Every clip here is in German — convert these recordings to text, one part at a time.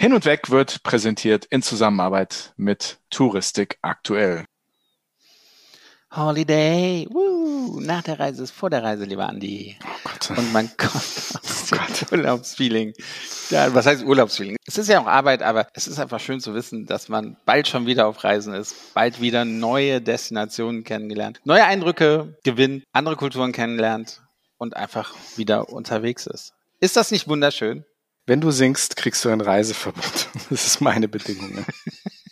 Hin und Weg wird präsentiert in Zusammenarbeit mit Touristik aktuell. Holiday, Woo. nach der Reise ist vor der Reise, lieber Andi. Oh Gott. Und man kommt aus dem Urlaubsfeeling. Ja, was heißt Urlaubsfeeling? Es ist ja auch Arbeit, aber es ist einfach schön zu wissen, dass man bald schon wieder auf Reisen ist, bald wieder neue Destinationen kennengelernt, neue Eindrücke gewinnt, andere Kulturen kennenlernt und einfach wieder unterwegs ist. Ist das nicht wunderschön? Wenn du singst, kriegst du ein Reiseverbot. Das ist meine Bedingung. Ne?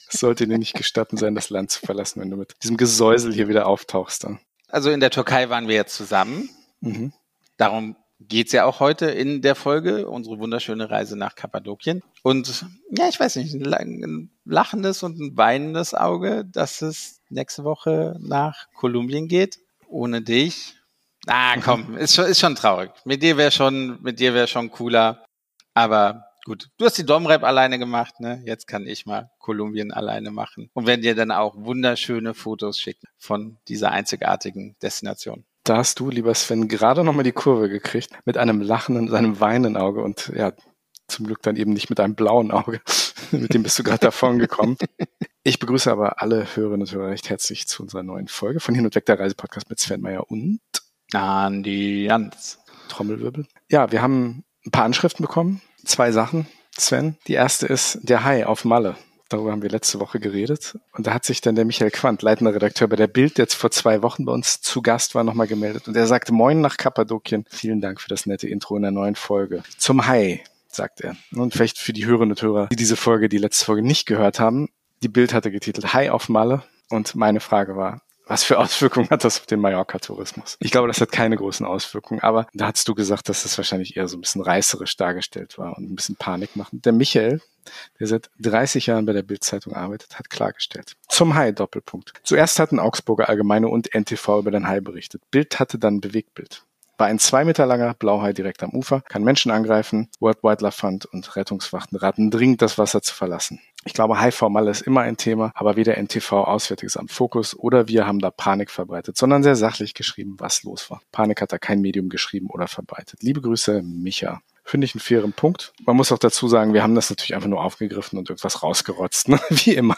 Es sollte dir nicht gestatten sein, das Land zu verlassen, wenn du mit diesem Gesäusel hier wieder auftauchst. Dann. Also in der Türkei waren wir jetzt zusammen. Mhm. Darum geht's ja auch heute in der Folge, unsere wunderschöne Reise nach Kappadokien. Und ja, ich weiß nicht, ein lachendes und ein weinendes Auge, dass es nächste Woche nach Kolumbien geht. Ohne dich. Ah, komm, ist schon, ist schon traurig. Mit dir wäre schon, mit dir wäre schon cooler. Aber gut, du hast die Domrep alleine gemacht, ne? Jetzt kann ich mal Kolumbien alleine machen und werden dir dann auch wunderschöne Fotos schicken von dieser einzigartigen Destination. Da hast du, lieber Sven, gerade nochmal die Kurve gekriegt mit einem lachenden, seinem weinenden Auge und ja, zum Glück dann eben nicht mit einem blauen Auge. mit dem bist du gerade davon gekommen. Ich begrüße aber alle Hörerinnen und Hörer recht herzlich zu unserer neuen Folge von Hin und Weg der Reisepodcast mit Sven Meyer und Andi Jans. Trommelwirbel. Ja, wir haben ein paar Anschriften bekommen. Zwei Sachen, Sven. Die erste ist der Hai auf Malle. Darüber haben wir letzte Woche geredet. Und da hat sich dann der Michael Quandt, leitender Redakteur bei der Bild, der jetzt vor zwei Wochen bei uns zu Gast war, nochmal gemeldet. Und er sagte, moin nach Kappadokien. Vielen Dank für das nette Intro in der neuen Folge. Zum Hai, sagt er. Und vielleicht für die Hörerinnen und Hörer, die diese Folge, die letzte Folge nicht gehört haben. Die Bild hatte getitelt Hai auf Malle. Und meine Frage war, was für Auswirkungen hat das auf den Mallorca-Tourismus? Ich glaube, das hat keine großen Auswirkungen, aber da hast du gesagt, dass das wahrscheinlich eher so ein bisschen reißerisch dargestellt war und ein bisschen Panik machen. Der Michael, der seit 30 Jahren bei der Bildzeitung arbeitet, hat klargestellt. Zum Hai-Doppelpunkt. Zuerst hatten Augsburger Allgemeine und NTV über den Hai berichtet. Bild hatte dann Bewegtbild. War ein zwei Meter langer Blauhai direkt am Ufer, kann Menschen angreifen. World Wildlife Fund und Rettungswachten raten dringend, das Wasser zu verlassen. Ich glaube, HIV-Malle ist immer ein Thema, aber weder NTV, Auswärtiges Amt Fokus oder wir haben da Panik verbreitet, sondern sehr sachlich geschrieben, was los war. Panik hat da kein Medium geschrieben oder verbreitet. Liebe Grüße, Micha. Finde ich einen fairen Punkt. Man muss auch dazu sagen, wir haben das natürlich einfach nur aufgegriffen und irgendwas rausgerotzt, ne? wie immer.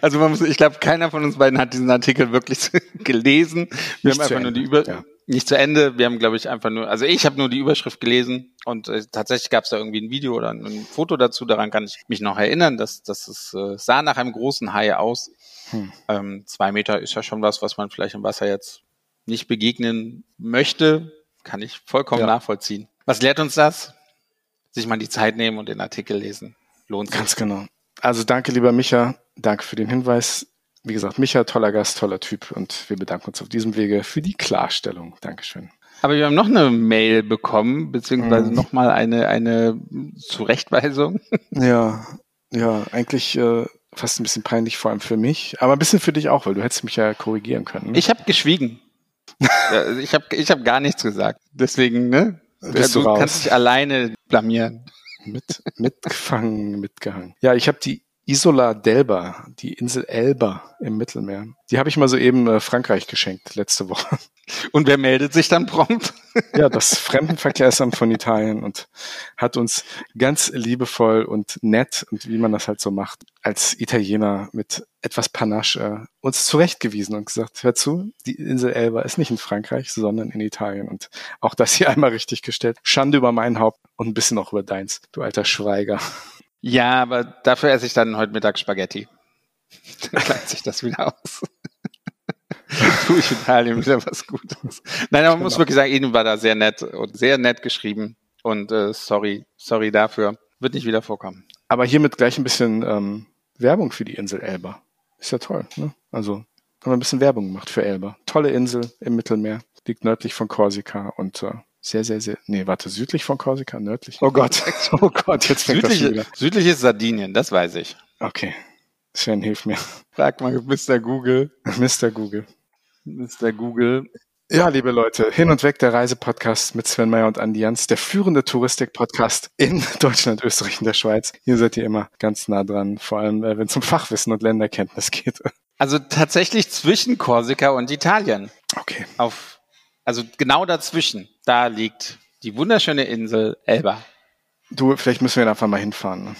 Also man muss, ich glaube, keiner von uns beiden hat diesen Artikel wirklich gelesen. Wir Nicht haben einfach nur Ende, die Über ja. Nicht zu Ende. Wir haben, glaube ich, einfach nur, also ich habe nur die Überschrift gelesen und äh, tatsächlich gab es da irgendwie ein Video oder ein, ein Foto dazu. Daran kann ich mich noch erinnern, dass, dass es äh, sah nach einem großen Hai aus. Hm. Ähm, zwei Meter ist ja schon was, was man vielleicht im Wasser jetzt nicht begegnen möchte. Kann ich vollkommen Ja. nachvollziehen. Was lehrt uns das? Sich mal die Zeit nehmen und den Artikel lesen. Lohnt sich. Ganz genau. Also danke, lieber Micha. Danke für den Hinweis. Wie gesagt, Micha, toller Gast, toller Typ und wir bedanken uns auf diesem Wege für die Klarstellung. Dankeschön. Aber wir haben noch eine Mail bekommen, beziehungsweise Mhm. nochmal eine, eine Zurechtweisung. Ja, ja, eigentlich äh, fast ein bisschen peinlich, vor allem für mich, aber ein bisschen für dich auch, weil du hättest mich ja korrigieren können. Ne? Ich habe geschwiegen. Ja, ich habe ich hab gar nichts gesagt. Deswegen, ne? Bist du du raus. kannst dich alleine blamieren. Mit, mitgefangen, mitgehangen. Ja, ich habe die Isola d'Elba, die Insel Elba im Mittelmeer. Die habe ich mal soeben äh, Frankreich geschenkt, letzte Woche. Und wer meldet sich dann prompt? Ja, das Fremdenverkehrsamt von Italien und hat uns ganz liebevoll und nett und wie man das halt so macht, als Italiener mit etwas Panache äh, uns zurechtgewiesen und gesagt, hör zu, die Insel Elba ist nicht in Frankreich, sondern in Italien und auch das hier einmal richtig gestellt. Schande über mein Haupt und ein bisschen auch über deins, du alter Schweiger. Ja, aber dafür esse ich dann heute Mittag Spaghetti. Dann gleicht sich das wieder aus. Tue ich Italien wieder was Gutes. Nein, aber man muss wirklich sagen, Ihnen war da sehr nett und sehr nett geschrieben. Und äh, sorry, sorry dafür. Wird nicht wieder vorkommen. Aber hiermit gleich ein bisschen ähm, Werbung für die Insel Elba. Ist ja toll, ne? Also haben wir ein bisschen Werbung gemacht für Elba. Tolle Insel im Mittelmeer, liegt nördlich von Korsika und äh, sehr, sehr, sehr, nee, warte, südlich von Korsika, nördlich. Oh Gott, oh Gott, jetzt fängt das Südlich, wieder. südlich ist Sardinien, das weiß ich. Okay, Sven, hilf mir. Frag mal Mr. Google. Mr. Google. Mr. Google. Ja, liebe Leute, hin und weg der Reisepodcast mit Sven Meyer und Andi Jans, der führende Touristik-Podcast in Deutschland, Österreich und der Schweiz. Hier seid ihr immer ganz nah dran, vor allem äh, wenn es um Fachwissen und Länderkenntnis geht. Also tatsächlich zwischen Korsika und Italien. Okay. Auf, also genau dazwischen. Da liegt die wunderschöne Insel Elba. Du, vielleicht müssen wir da einfach mal hinfahren. Ne?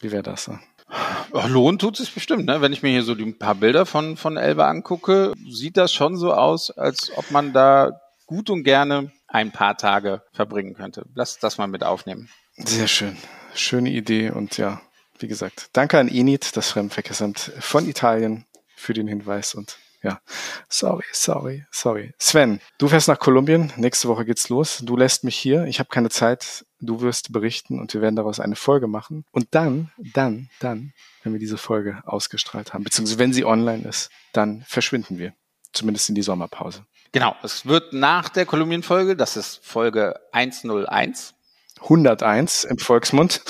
Wie wäre das? Ne? Ach, lohnt tut es bestimmt, ne? Wenn ich mir hier so die paar Bilder von, von Elba angucke, sieht das schon so aus, als ob man da gut und gerne ein paar Tage verbringen könnte. Lass das mal mit aufnehmen. Sehr schön. Schöne Idee und ja, wie gesagt, danke an Enid, das Fremdenverkehrsamt von Italien, für den Hinweis und ja, sorry, sorry, sorry. Sven, du fährst nach Kolumbien. Nächste Woche geht's los. Du lässt mich hier. Ich habe keine Zeit. Du wirst berichten und wir werden daraus eine Folge machen. Und dann, dann, dann, wenn wir diese Folge ausgestrahlt haben, beziehungsweise wenn sie online ist, dann verschwinden wir. Zumindest in die Sommerpause. Genau. Es wird nach der Kolumbien-Folge, das ist Folge 101. 101 im Volksmund.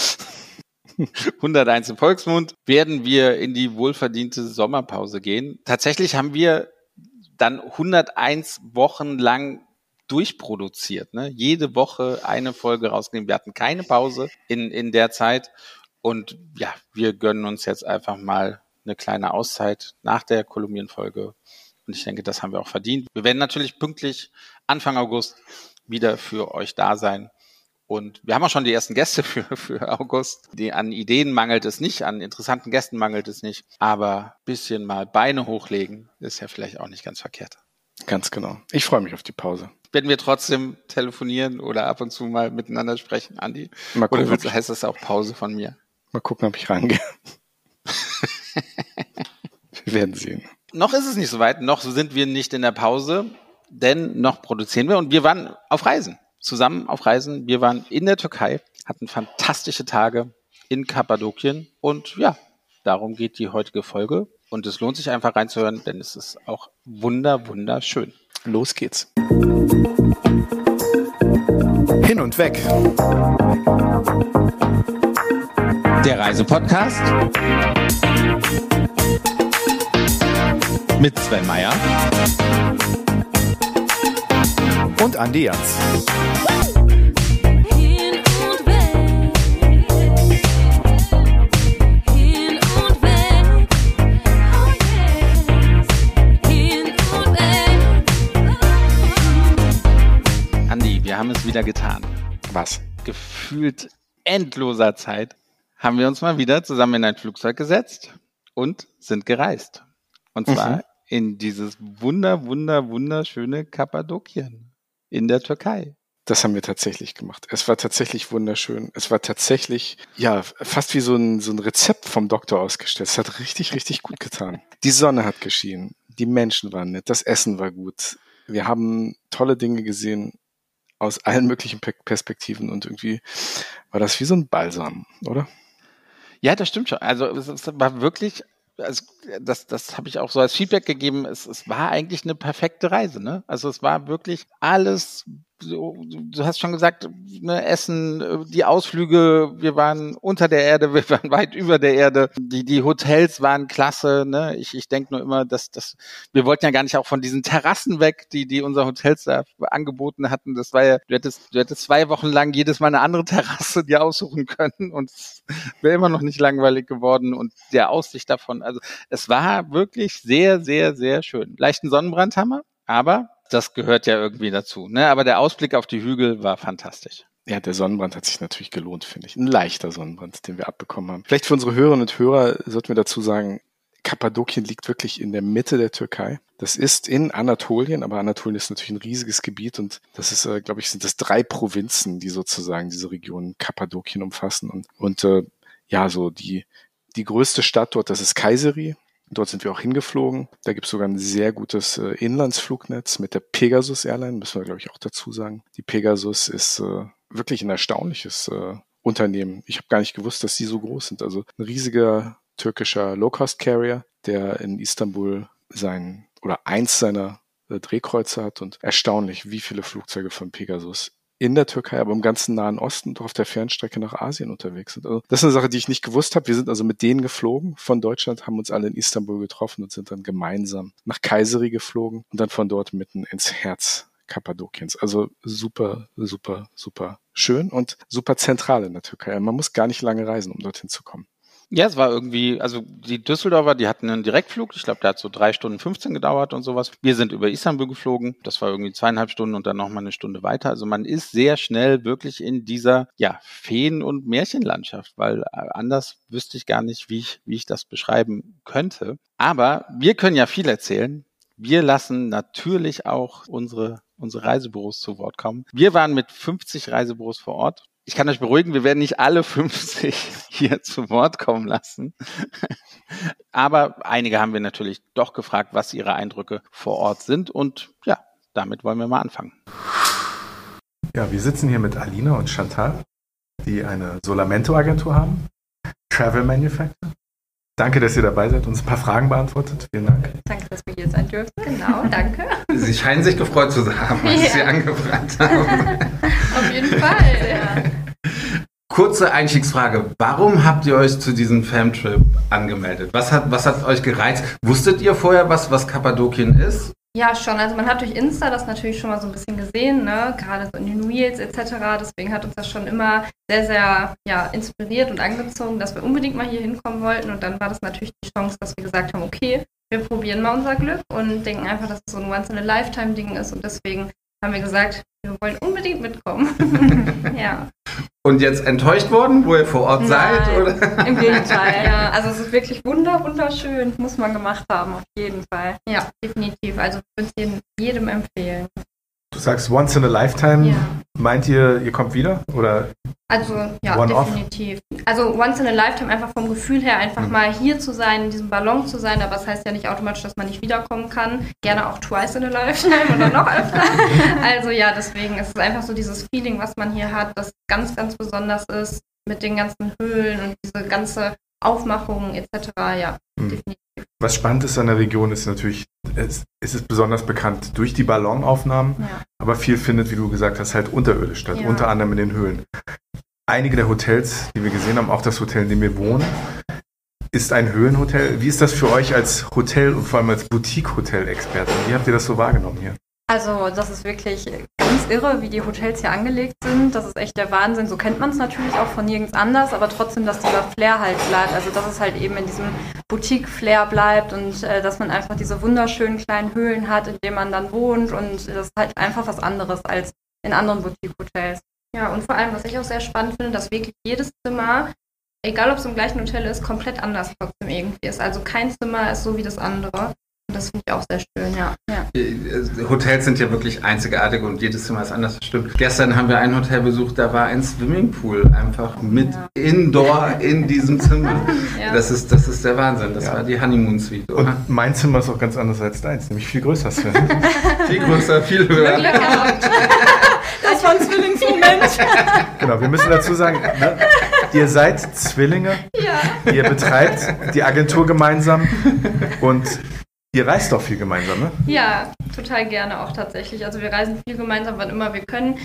101 im Volksmund, werden wir in die wohlverdiente Sommerpause gehen. Tatsächlich haben wir dann 101 Wochen lang durchproduziert. Ne? Jede Woche eine Folge rausgenommen. Wir hatten keine Pause in, in der Zeit. Und ja, wir gönnen uns jetzt einfach mal eine kleine Auszeit nach der Kolumbien-Folge. Und ich denke, das haben wir auch verdient. Wir werden natürlich pünktlich Anfang August wieder für euch da sein. Und wir haben auch schon die ersten Gäste für, für August. Die, an Ideen mangelt es nicht, an interessanten Gästen mangelt es nicht. Aber bisschen mal Beine hochlegen ist ja vielleicht auch nicht ganz verkehrt. Ganz genau. Ich freue mich auf die Pause. Werden wir trotzdem telefonieren oder ab und zu mal miteinander sprechen, Andi? Mal gucken, oder heißt das auch Pause von mir? Mal gucken, ob ich rangehe. wir werden sehen. Noch ist es nicht so weit, noch sind wir nicht in der Pause, denn noch produzieren wir und wir waren auf Reisen zusammen auf Reisen. Wir waren in der Türkei, hatten fantastische Tage in Kappadokien und ja, darum geht die heutige Folge. Und es lohnt sich einfach reinzuhören, denn es ist auch wunder, wunderschön. Los geht's. Hin und weg. Der Reisepodcast mit Sven Meyer und Andi Jans. Andi, wir haben es wieder getan. Was? Gefühlt endloser Zeit haben wir uns mal wieder zusammen in ein Flugzeug gesetzt und sind gereist. Und zwar mhm. in dieses wunder, wunder, wunderschöne Kappadokien in der Türkei. Das haben wir tatsächlich gemacht. Es war tatsächlich wunderschön. Es war tatsächlich, ja, fast wie so ein, so ein Rezept vom Doktor ausgestellt. Es hat richtig, richtig gut getan. Die Sonne hat geschienen. Die Menschen waren nett. Das Essen war gut. Wir haben tolle Dinge gesehen aus allen möglichen Perspektiven und irgendwie war das wie so ein Balsam, oder? Ja, das stimmt schon. Also es war wirklich also das, das habe ich auch so als Feedback gegeben, es, es war eigentlich eine perfekte Reise. Ne? Also es war wirklich alles du hast schon gesagt, ne, Essen, die Ausflüge, wir waren unter der Erde, wir waren weit über der Erde. Die, die Hotels waren klasse. Ne? Ich, ich denke nur immer, dass, dass wir wollten ja gar nicht auch von diesen Terrassen weg, die, die unser Hotels da angeboten hatten. Das war ja, du hättest, du hättest zwei Wochen lang jedes Mal eine andere Terrasse dir aussuchen können und es wäre immer noch nicht langweilig geworden und der Aussicht davon. Also es war wirklich sehr, sehr, sehr schön. Leichten Sonnenbrand haben wir, aber das gehört ja irgendwie dazu. Ne? Aber der Ausblick auf die Hügel war fantastisch. Ja, der Sonnenbrand hat sich natürlich gelohnt, finde ich. Ein leichter Sonnenbrand, den wir abbekommen haben. Vielleicht für unsere Hörerinnen und Hörer sollten wir dazu sagen, Kappadokien liegt wirklich in der Mitte der Türkei. Das ist in Anatolien, aber Anatolien ist natürlich ein riesiges Gebiet und das ist, äh, glaube ich, sind das drei Provinzen, die sozusagen diese Region Kappadokien umfassen. Und, und äh, ja, so die, die größte Stadt dort, das ist Kayseri. Dort sind wir auch hingeflogen. Da gibt es sogar ein sehr gutes äh, Inlandsflugnetz mit der Pegasus Airline, müssen wir, glaube ich, auch dazu sagen. Die Pegasus ist äh, wirklich ein erstaunliches äh, Unternehmen. Ich habe gar nicht gewusst, dass die so groß sind. Also ein riesiger türkischer Low-Cost-Carrier, der in Istanbul sein oder eins seiner äh, Drehkreuze hat und erstaunlich, wie viele Flugzeuge von Pegasus in der Türkei, aber im ganzen Nahen Osten und auf der Fernstrecke nach Asien unterwegs sind. Also das ist eine Sache, die ich nicht gewusst habe. Wir sind also mit denen geflogen von Deutschland, haben uns alle in Istanbul getroffen und sind dann gemeinsam nach Kayseri geflogen und dann von dort mitten ins Herz Kappadokiens. Also super, super, super schön und super zentral in der Türkei. Man muss gar nicht lange reisen, um dorthin zu kommen. Ja, es war irgendwie, also die Düsseldorfer, die hatten einen Direktflug. Ich glaube, der hat so drei Stunden 15 gedauert und sowas. Wir sind über Istanbul geflogen. Das war irgendwie zweieinhalb Stunden und dann nochmal eine Stunde weiter. Also man ist sehr schnell wirklich in dieser, ja, Feen- und Märchenlandschaft, weil äh, anders wüsste ich gar nicht, wie ich, wie ich das beschreiben könnte. Aber wir können ja viel erzählen. Wir lassen natürlich auch unsere, unsere Reisebüros zu Wort kommen. Wir waren mit 50 Reisebüros vor Ort ich kann euch beruhigen, wir werden nicht alle 50 hier zu Wort kommen lassen. Aber einige haben wir natürlich doch gefragt, was ihre Eindrücke vor Ort sind. Und ja, damit wollen wir mal anfangen. Ja, wir sitzen hier mit Alina und Chantal, die eine Solamento-Agentur haben, Travel Manufacturer. Danke, dass ihr dabei seid und uns ein paar Fragen beantwortet. Vielen Dank. Danke, dass wir hier sein dürfen. Genau, danke. Sie scheinen sich gefreut zu haben, als ja. Sie angefangen haben. Auf jeden Fall, ja. Kurze Einstiegsfrage. Warum habt ihr euch zu diesem Famtrip angemeldet? Was hat, was hat euch gereizt? Wusstet ihr vorher, was, was Kappadokien ist? Ja, schon. Also man hat durch Insta das natürlich schon mal so ein bisschen gesehen, ne? gerade so in den Reels etc. Deswegen hat uns das schon immer sehr, sehr ja, inspiriert und angezogen, dass wir unbedingt mal hier hinkommen wollten. Und dann war das natürlich die Chance, dass wir gesagt haben, okay, wir probieren mal unser Glück und denken einfach, dass es so ein Once-in-a-Lifetime-Ding ist. Und deswegen haben wir gesagt, wir wollen unbedingt mitkommen. ja. Und jetzt enttäuscht worden, wo ihr vor Ort Nein, seid? Oder? Im Gegenteil, ja. Also es ist wirklich wunder, wunderschön, muss man gemacht haben, auf jeden Fall. Ja, definitiv. Also ich würde es jedem empfehlen. Du sagst once in a lifetime. Ja. Meint ihr, ihr kommt wieder? Oder also ja, One definitiv. Off? Also once in a lifetime einfach vom Gefühl her einfach mhm. mal hier zu sein, in diesem Ballon zu sein, aber es das heißt ja nicht automatisch, dass man nicht wiederkommen kann. Gerne auch twice in a lifetime oder noch öfter. also ja, deswegen ist es einfach so dieses Feeling, was man hier hat, das ganz, ganz besonders ist mit den ganzen Höhlen und diese ganze Aufmachung etc. Ja, mhm. definitiv. Was spannend ist an der Region, ist natürlich, es, es ist besonders bekannt durch die Ballonaufnahmen, ja. aber viel findet, wie du gesagt hast, halt unterirdisch statt, ja. unter anderem in den Höhlen. Einige der Hotels, die wir gesehen haben, auch das Hotel, in dem wir wohnen, ist ein Höhenhotel. Wie ist das für euch als Hotel und vor allem als Boutique-Hotel-Experte? Wie habt ihr das so wahrgenommen hier? Also das ist wirklich ganz irre, wie die Hotels hier angelegt sind. Das ist echt der Wahnsinn. So kennt man es natürlich auch von nirgends anders, aber trotzdem, dass dieser Flair halt bleibt. Also dass es halt eben in diesem Boutique-Flair bleibt und äh, dass man einfach diese wunderschönen kleinen Höhlen hat, in denen man dann wohnt. Und das ist halt einfach was anderes als in anderen Boutique-Hotels. Ja, und vor allem, was ich auch sehr spannend finde, dass wirklich jedes Zimmer, egal ob es im gleichen Hotel ist, komplett anders trotzdem irgendwie ist. Also kein Zimmer ist so wie das andere. Das finde ich auch sehr schön, ja. ja. Äh, Hotels sind ja wirklich einzigartig und jedes Zimmer ist anders, das stimmt. Gestern haben wir ein Hotel besucht, da war ein Swimmingpool einfach mit ja. Indoor in diesem Zimmer. ja. das, ist, das ist der Wahnsinn. Das war die Honeymoon Suite. Oder? Und mein Zimmer ist auch ganz anders als deins, nämlich viel größer. viel größer, viel höher. Das war ein Zwillingsmoment. genau, wir müssen dazu sagen, ne, ihr seid Zwillinge, ja. ihr betreibt die Agentur gemeinsam und Ihr reist doch viel gemeinsam, ne? Ja, total gerne auch tatsächlich. Also wir reisen viel gemeinsam, wann immer wir können.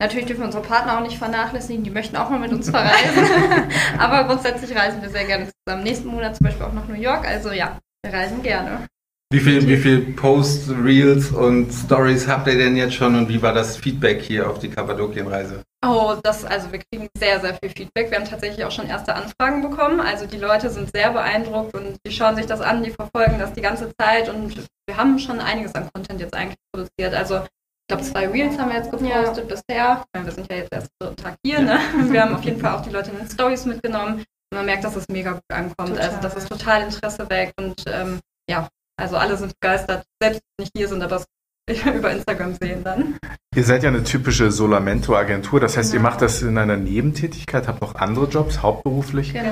Natürlich dürfen wir unsere Partner auch nicht vernachlässigen, die möchten auch mal mit uns verreisen. Aber grundsätzlich reisen wir sehr gerne zusammen. Nächsten Monat zum Beispiel auch nach New York. Also ja, wir reisen gerne. Wie viel, wie viel Posts, Reels und Stories habt ihr denn jetzt schon und wie war das Feedback hier auf die Kappadokienreise? Oh, das, also wir kriegen sehr, sehr viel Feedback. Wir haben tatsächlich auch schon erste Anfragen bekommen. Also die Leute sind sehr beeindruckt und die schauen sich das an, die verfolgen das die ganze Zeit und wir haben schon einiges an Content jetzt eigentlich produziert. Also ich glaube, zwei Reels haben wir jetzt gepostet ja. bisher. Wir sind ja jetzt erst dritten Tag hier. Ne? Wir haben auf jeden Fall auch die Leute in den Stories mitgenommen. Und man merkt, dass es mega gut ankommt. Total. Also das ist total Interesse weg und ähm, ja, also alle sind begeistert, selbst wenn nicht hier sind, aber es über Instagram sehen dann. Ihr seid ja eine typische Solamento-Agentur, das heißt, genau. ihr macht das in einer Nebentätigkeit, habt noch andere Jobs, hauptberuflich. Genau.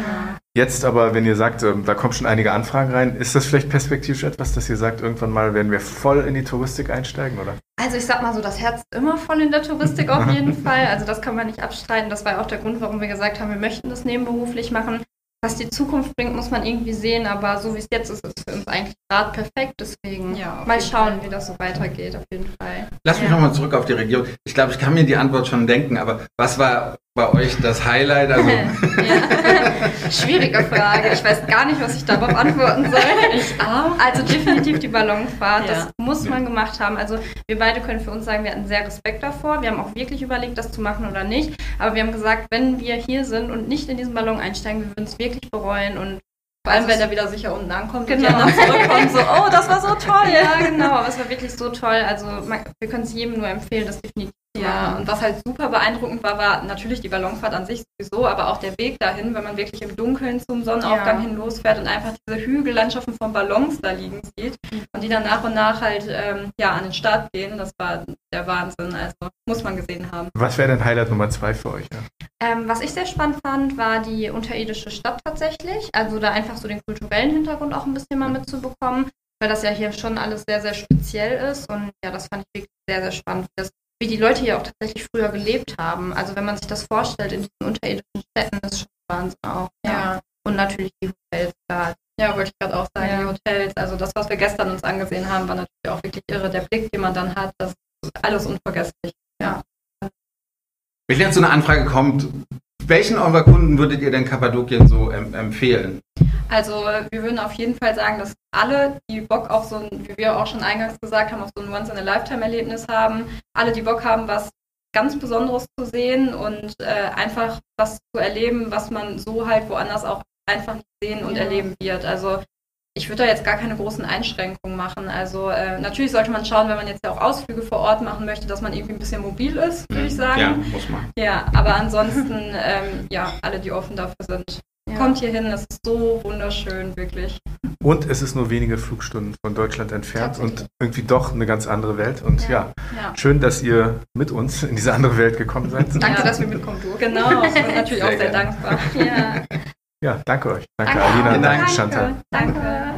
Jetzt aber, wenn ihr sagt, ähm, da kommen schon einige Anfragen rein, ist das vielleicht perspektivisch etwas, dass ihr sagt, irgendwann mal werden wir voll in die Touristik einsteigen, oder? Also ich sag mal so, das Herz ist immer voll in der Touristik auf jeden Fall. Also das kann man nicht abstreiten. Das war auch der Grund, warum wir gesagt haben, wir möchten das nebenberuflich machen. Was die Zukunft bringt, muss man irgendwie sehen, aber so wie es jetzt ist, ist es für uns eigentlich gerade perfekt. Deswegen ja, mal schauen, Fall. wie das so weitergeht, auf jeden Fall. Lass mich ja. nochmal zurück auf die Region. Ich glaube, ich kann mir die Antwort schon denken, aber was war bei euch das Highlight? Also ja. Schwierige Frage. Ich weiß gar nicht, was ich darauf antworten soll. Ich auch. Also definitiv die Ballonfahrt. Ja. Das muss man gemacht haben. Also wir beide können für uns sagen, wir hatten sehr Respekt davor. Wir haben auch wirklich überlegt, das zu machen oder nicht. Aber wir haben gesagt, wenn wir hier sind und nicht in diesen Ballon einsteigen, wir würden es wirklich bereuen und vor allem, wenn er wieder sicher unten ankommt genau. und die zurückkommen, so, oh, das war so toll. Ja, genau, aber es war wirklich so toll. Also man, wir können es jedem nur empfehlen, das definitiv ja, und was halt super beeindruckend war, war natürlich die Ballonfahrt an sich sowieso, aber auch der Weg dahin, wenn man wirklich im Dunkeln zum Sonnenaufgang ja. hin losfährt und einfach diese Hügellandschaften von Ballons da liegen sieht und die dann nach und nach halt ähm, ja, an den Start gehen. Das war der Wahnsinn. Also muss man gesehen haben. Was wäre denn Highlight Nummer zwei für euch? Ja? Ähm, was ich sehr spannend fand, war die unterirdische Stadt tatsächlich. Also da einfach so den kulturellen Hintergrund auch ein bisschen mal mitzubekommen weil das ja hier schon alles sehr, sehr speziell ist. Und ja, das fand ich wirklich sehr, sehr spannend, wie das wie die Leute hier auch tatsächlich früher gelebt haben. Also wenn man sich das vorstellt in diesen unterirdischen Städten, ist schon Wahnsinn auch. Ja. ja. Und natürlich die Hotels da. Ja, wollte ich gerade auch sagen, ja. die Hotels. Also das, was wir gestern uns angesehen haben, war natürlich auch wirklich irre. Der Blick, den man dann hat, das ist alles unvergesslich. Ja. Wenn jetzt so eine Anfrage kommt, welchen eurer Kunden würdet ihr denn Kappadokien so empfehlen? Also wir würden auf jeden Fall sagen, dass alle, die Bock auf so ein, wie wir auch schon eingangs gesagt haben, auf so ein Once-in-a-Lifetime-Erlebnis haben, alle, die Bock haben, was ganz Besonderes zu sehen und äh, einfach was zu erleben, was man so halt woanders auch einfach nicht sehen und ja. erleben wird. Also ich würde da jetzt gar keine großen Einschränkungen machen. Also äh, natürlich sollte man schauen, wenn man jetzt ja auch Ausflüge vor Ort machen möchte, dass man irgendwie ein bisschen mobil ist, würde ich sagen. Ja, muss man. Ja, aber ansonsten, ähm, ja, alle, die offen dafür sind, ja. Kommt hier hin, es ist so wunderschön, wirklich. Und es ist nur wenige Flugstunden von Deutschland entfernt und irgendwie doch eine ganz andere Welt. Und ja, ja, schön, dass ihr mit uns in diese andere Welt gekommen seid. danke, dass wir mitkommen durften. Genau, ich bin natürlich sehr auch sehr gerne. dankbar. Ja. ja, danke euch. Danke, danke Alina, danke, danke Chantal. Danke.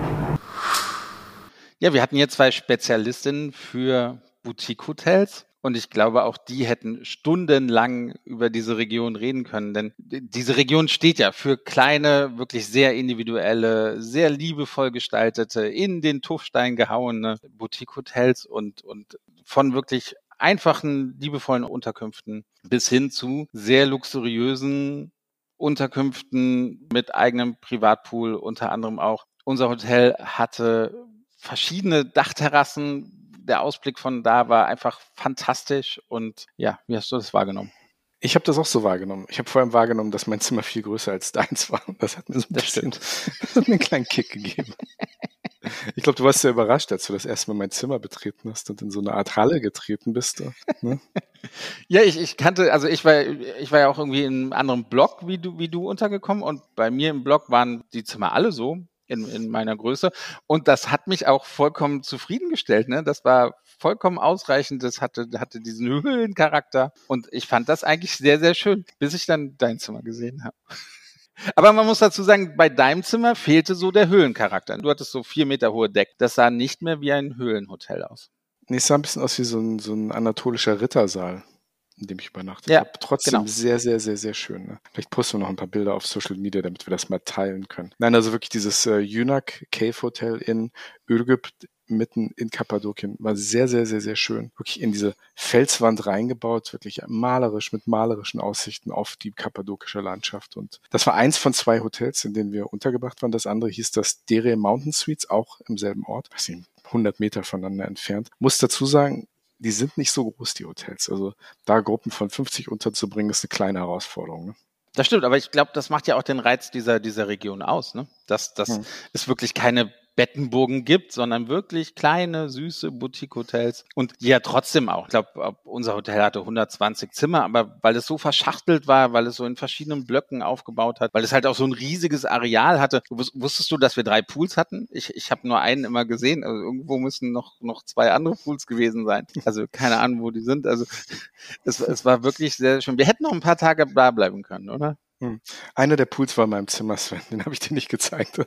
Ja, wir hatten hier zwei Spezialistinnen für Boutique-Hotels. Und ich glaube, auch die hätten stundenlang über diese Region reden können, denn diese Region steht ja für kleine, wirklich sehr individuelle, sehr liebevoll gestaltete, in den Tuffstein gehauene Boutique-Hotels und, und von wirklich einfachen, liebevollen Unterkünften bis hin zu sehr luxuriösen Unterkünften mit eigenem Privatpool, unter anderem auch. Unser Hotel hatte verschiedene Dachterrassen, der Ausblick von da war einfach fantastisch. Und ja, wie hast du das wahrgenommen? Ich habe das auch so wahrgenommen. Ich habe vor allem wahrgenommen, dass mein Zimmer viel größer als deins war. Das hat mir so ein, bisschen, das hat mir einen kleinen Kick gegeben. Ich glaube, du warst sehr überrascht, als du das erste Mal mein Zimmer betreten hast und in so eine Art Halle getreten bist. Ne? ja, ich, ich kannte, also ich war, ich war ja auch irgendwie in einem anderen Block wie du, wie du untergekommen und bei mir im Block waren die Zimmer alle so in, in meiner Größe. Und das hat mich auch vollkommen zufriedengestellt. Ne? Das war vollkommen ausreichend. Das hatte, hatte diesen Höhlencharakter. Und ich fand das eigentlich sehr, sehr schön, bis ich dann dein Zimmer gesehen habe. Aber man muss dazu sagen, bei deinem Zimmer fehlte so der Höhlencharakter. Du hattest so vier Meter hohe Deck. Das sah nicht mehr wie ein Höhlenhotel aus. Nee, es sah ein bisschen aus wie so ein, so ein anatolischer Rittersaal in dem ich übernachtet ja, habe. Trotzdem genau. sehr, sehr, sehr, sehr schön. Ne? Vielleicht posten wir noch ein paar Bilder auf Social Media, damit wir das mal teilen können. Nein, also wirklich dieses äh, Yunak Cave Hotel in Ürgüp mitten in Kappadokien war sehr, sehr, sehr, sehr schön. Wirklich in diese Felswand reingebaut, wirklich malerisch mit malerischen Aussichten auf die kappadokische Landschaft. Und das war eins von zwei Hotels, in denen wir untergebracht waren. Das andere hieß das Dere Mountain Suites, auch im selben Ort. Weiß nicht, 100 Meter voneinander entfernt. Muss dazu sagen, die sind nicht so groß, die Hotels. Also da Gruppen von 50 unterzubringen, ist eine kleine Herausforderung. Ne? Das stimmt, aber ich glaube, das macht ja auch den Reiz dieser, dieser Region aus, ne? Dass, dass hm. es wirklich keine Bettenburgen gibt, sondern wirklich kleine, süße Boutique-Hotels und die ja trotzdem auch. Ich glaube, unser Hotel hatte 120 Zimmer, aber weil es so verschachtelt war, weil es so in verschiedenen Blöcken aufgebaut hat, weil es halt auch so ein riesiges Areal hatte. Wusstest du, dass wir drei Pools hatten? Ich, ich habe nur einen immer gesehen. Also irgendwo müssen noch, noch zwei andere Pools gewesen sein. Also keine Ahnung, wo die sind. Also es, es war wirklich sehr schön. Wir hätten noch ein paar Tage da bleiben können, oder? Hm. Einer der Pools war in meinem Zimmer, Sven. Den habe ich dir nicht gezeigt.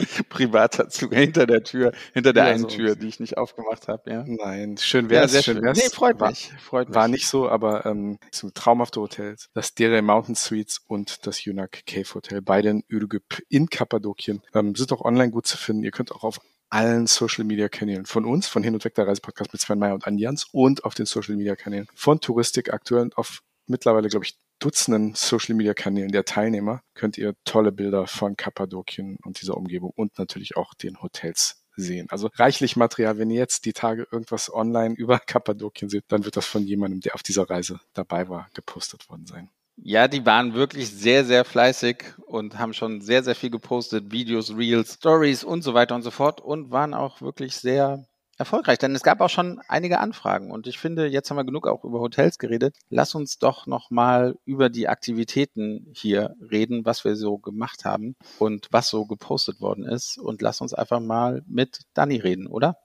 privater Zug hinter der Tür, hinter der ja, einen so Tür, die ich nicht aufgemacht habe. Ja. Nein, schön wäre es. Ja, schön wär's. Nee, freut war, mich. Freut mich. War nicht so, aber ähm, so traumhafte Hotels. Das Dere Mountain Suites und das Yunak Cave Hotel, beide in Ürgüp in Kappadokien. Ähm, sind auch online gut zu finden. Ihr könnt auch auf allen Social Media Kanälen von uns, von Hin und Weg der Reisepodcast mit Sven Meyer und Anjans und auf den Social Media Kanälen von Touristik aktuell und auf mittlerweile, glaube ich, Dutzenden Social Media Kanälen der Teilnehmer könnt ihr tolle Bilder von Kappadokien und dieser Umgebung und natürlich auch den Hotels sehen. Also reichlich Material. Wenn ihr jetzt die Tage irgendwas online über Kappadokien seht, dann wird das von jemandem, der auf dieser Reise dabei war, gepostet worden sein. Ja, die waren wirklich sehr, sehr fleißig und haben schon sehr, sehr viel gepostet, Videos, Reels, Stories und so weiter und so fort und waren auch wirklich sehr erfolgreich, denn es gab auch schon einige Anfragen und ich finde, jetzt haben wir genug auch über Hotels geredet. Lass uns doch noch mal über die Aktivitäten hier reden, was wir so gemacht haben und was so gepostet worden ist und lass uns einfach mal mit Dani reden, oder?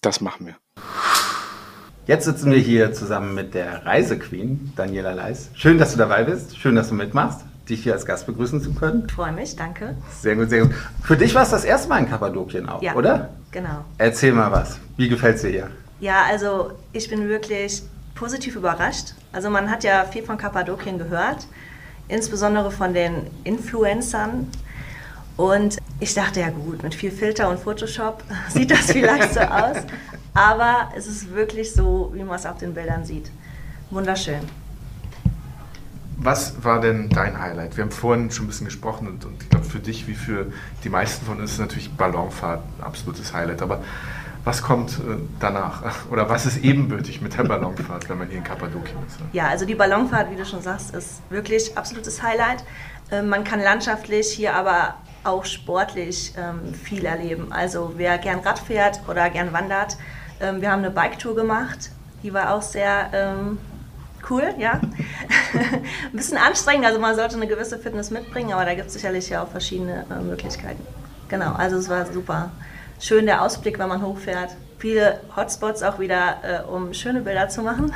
Das machen wir. Jetzt sitzen wir hier zusammen mit der Reisequeen, Daniela Leis. Schön, dass du dabei bist. Schön, dass du mitmachst, dich hier als Gast begrüßen zu können. Ich freue mich, danke. Sehr gut, sehr gut. Für dich war es das erste Mal in Kappadokien auch, Ja. oder? Genau. Erzähl mal was. Wie gefällt's dir hier? Ja, also ich bin wirklich positiv überrascht. Also man hat ja viel von Kappadokien gehört, insbesondere von den Influencern. Und ich dachte, ja gut, mit viel Filter und Photoshop sieht das vielleicht so aus. Aber es ist wirklich so, wie man es auf den Bildern sieht. Wunderschön. Was war denn dein Highlight? Wir haben vorhin schon ein bisschen gesprochen und, und ich glaube für dich wie für die meisten von uns ist natürlich Ballonfahrt ein absolutes Highlight. Aber was kommt äh, danach? Oder was ist ebenbürtig mit der Ballonfahrt, wenn man hier in Kappadokien ist? Ja, also die Ballonfahrt, wie du schon sagst, ist wirklich absolutes Highlight. Ähm, man kann landschaftlich hier aber auch sportlich ähm, viel erleben. Also wer gern Rad fährt oder gern wandert, ähm, wir haben eine Bike-Tour gemacht. Die war auch sehr cool, ja. Ein bisschen anstrengend, also man sollte eine gewisse Fitness mitbringen, aber da gibt es sicherlich ja auch verschiedene äh, Möglichkeiten. Genau, also es war super. Schön der Ausblick, wenn man hochfährt. Viele Hotspots auch wieder, äh, um schöne Bilder zu machen.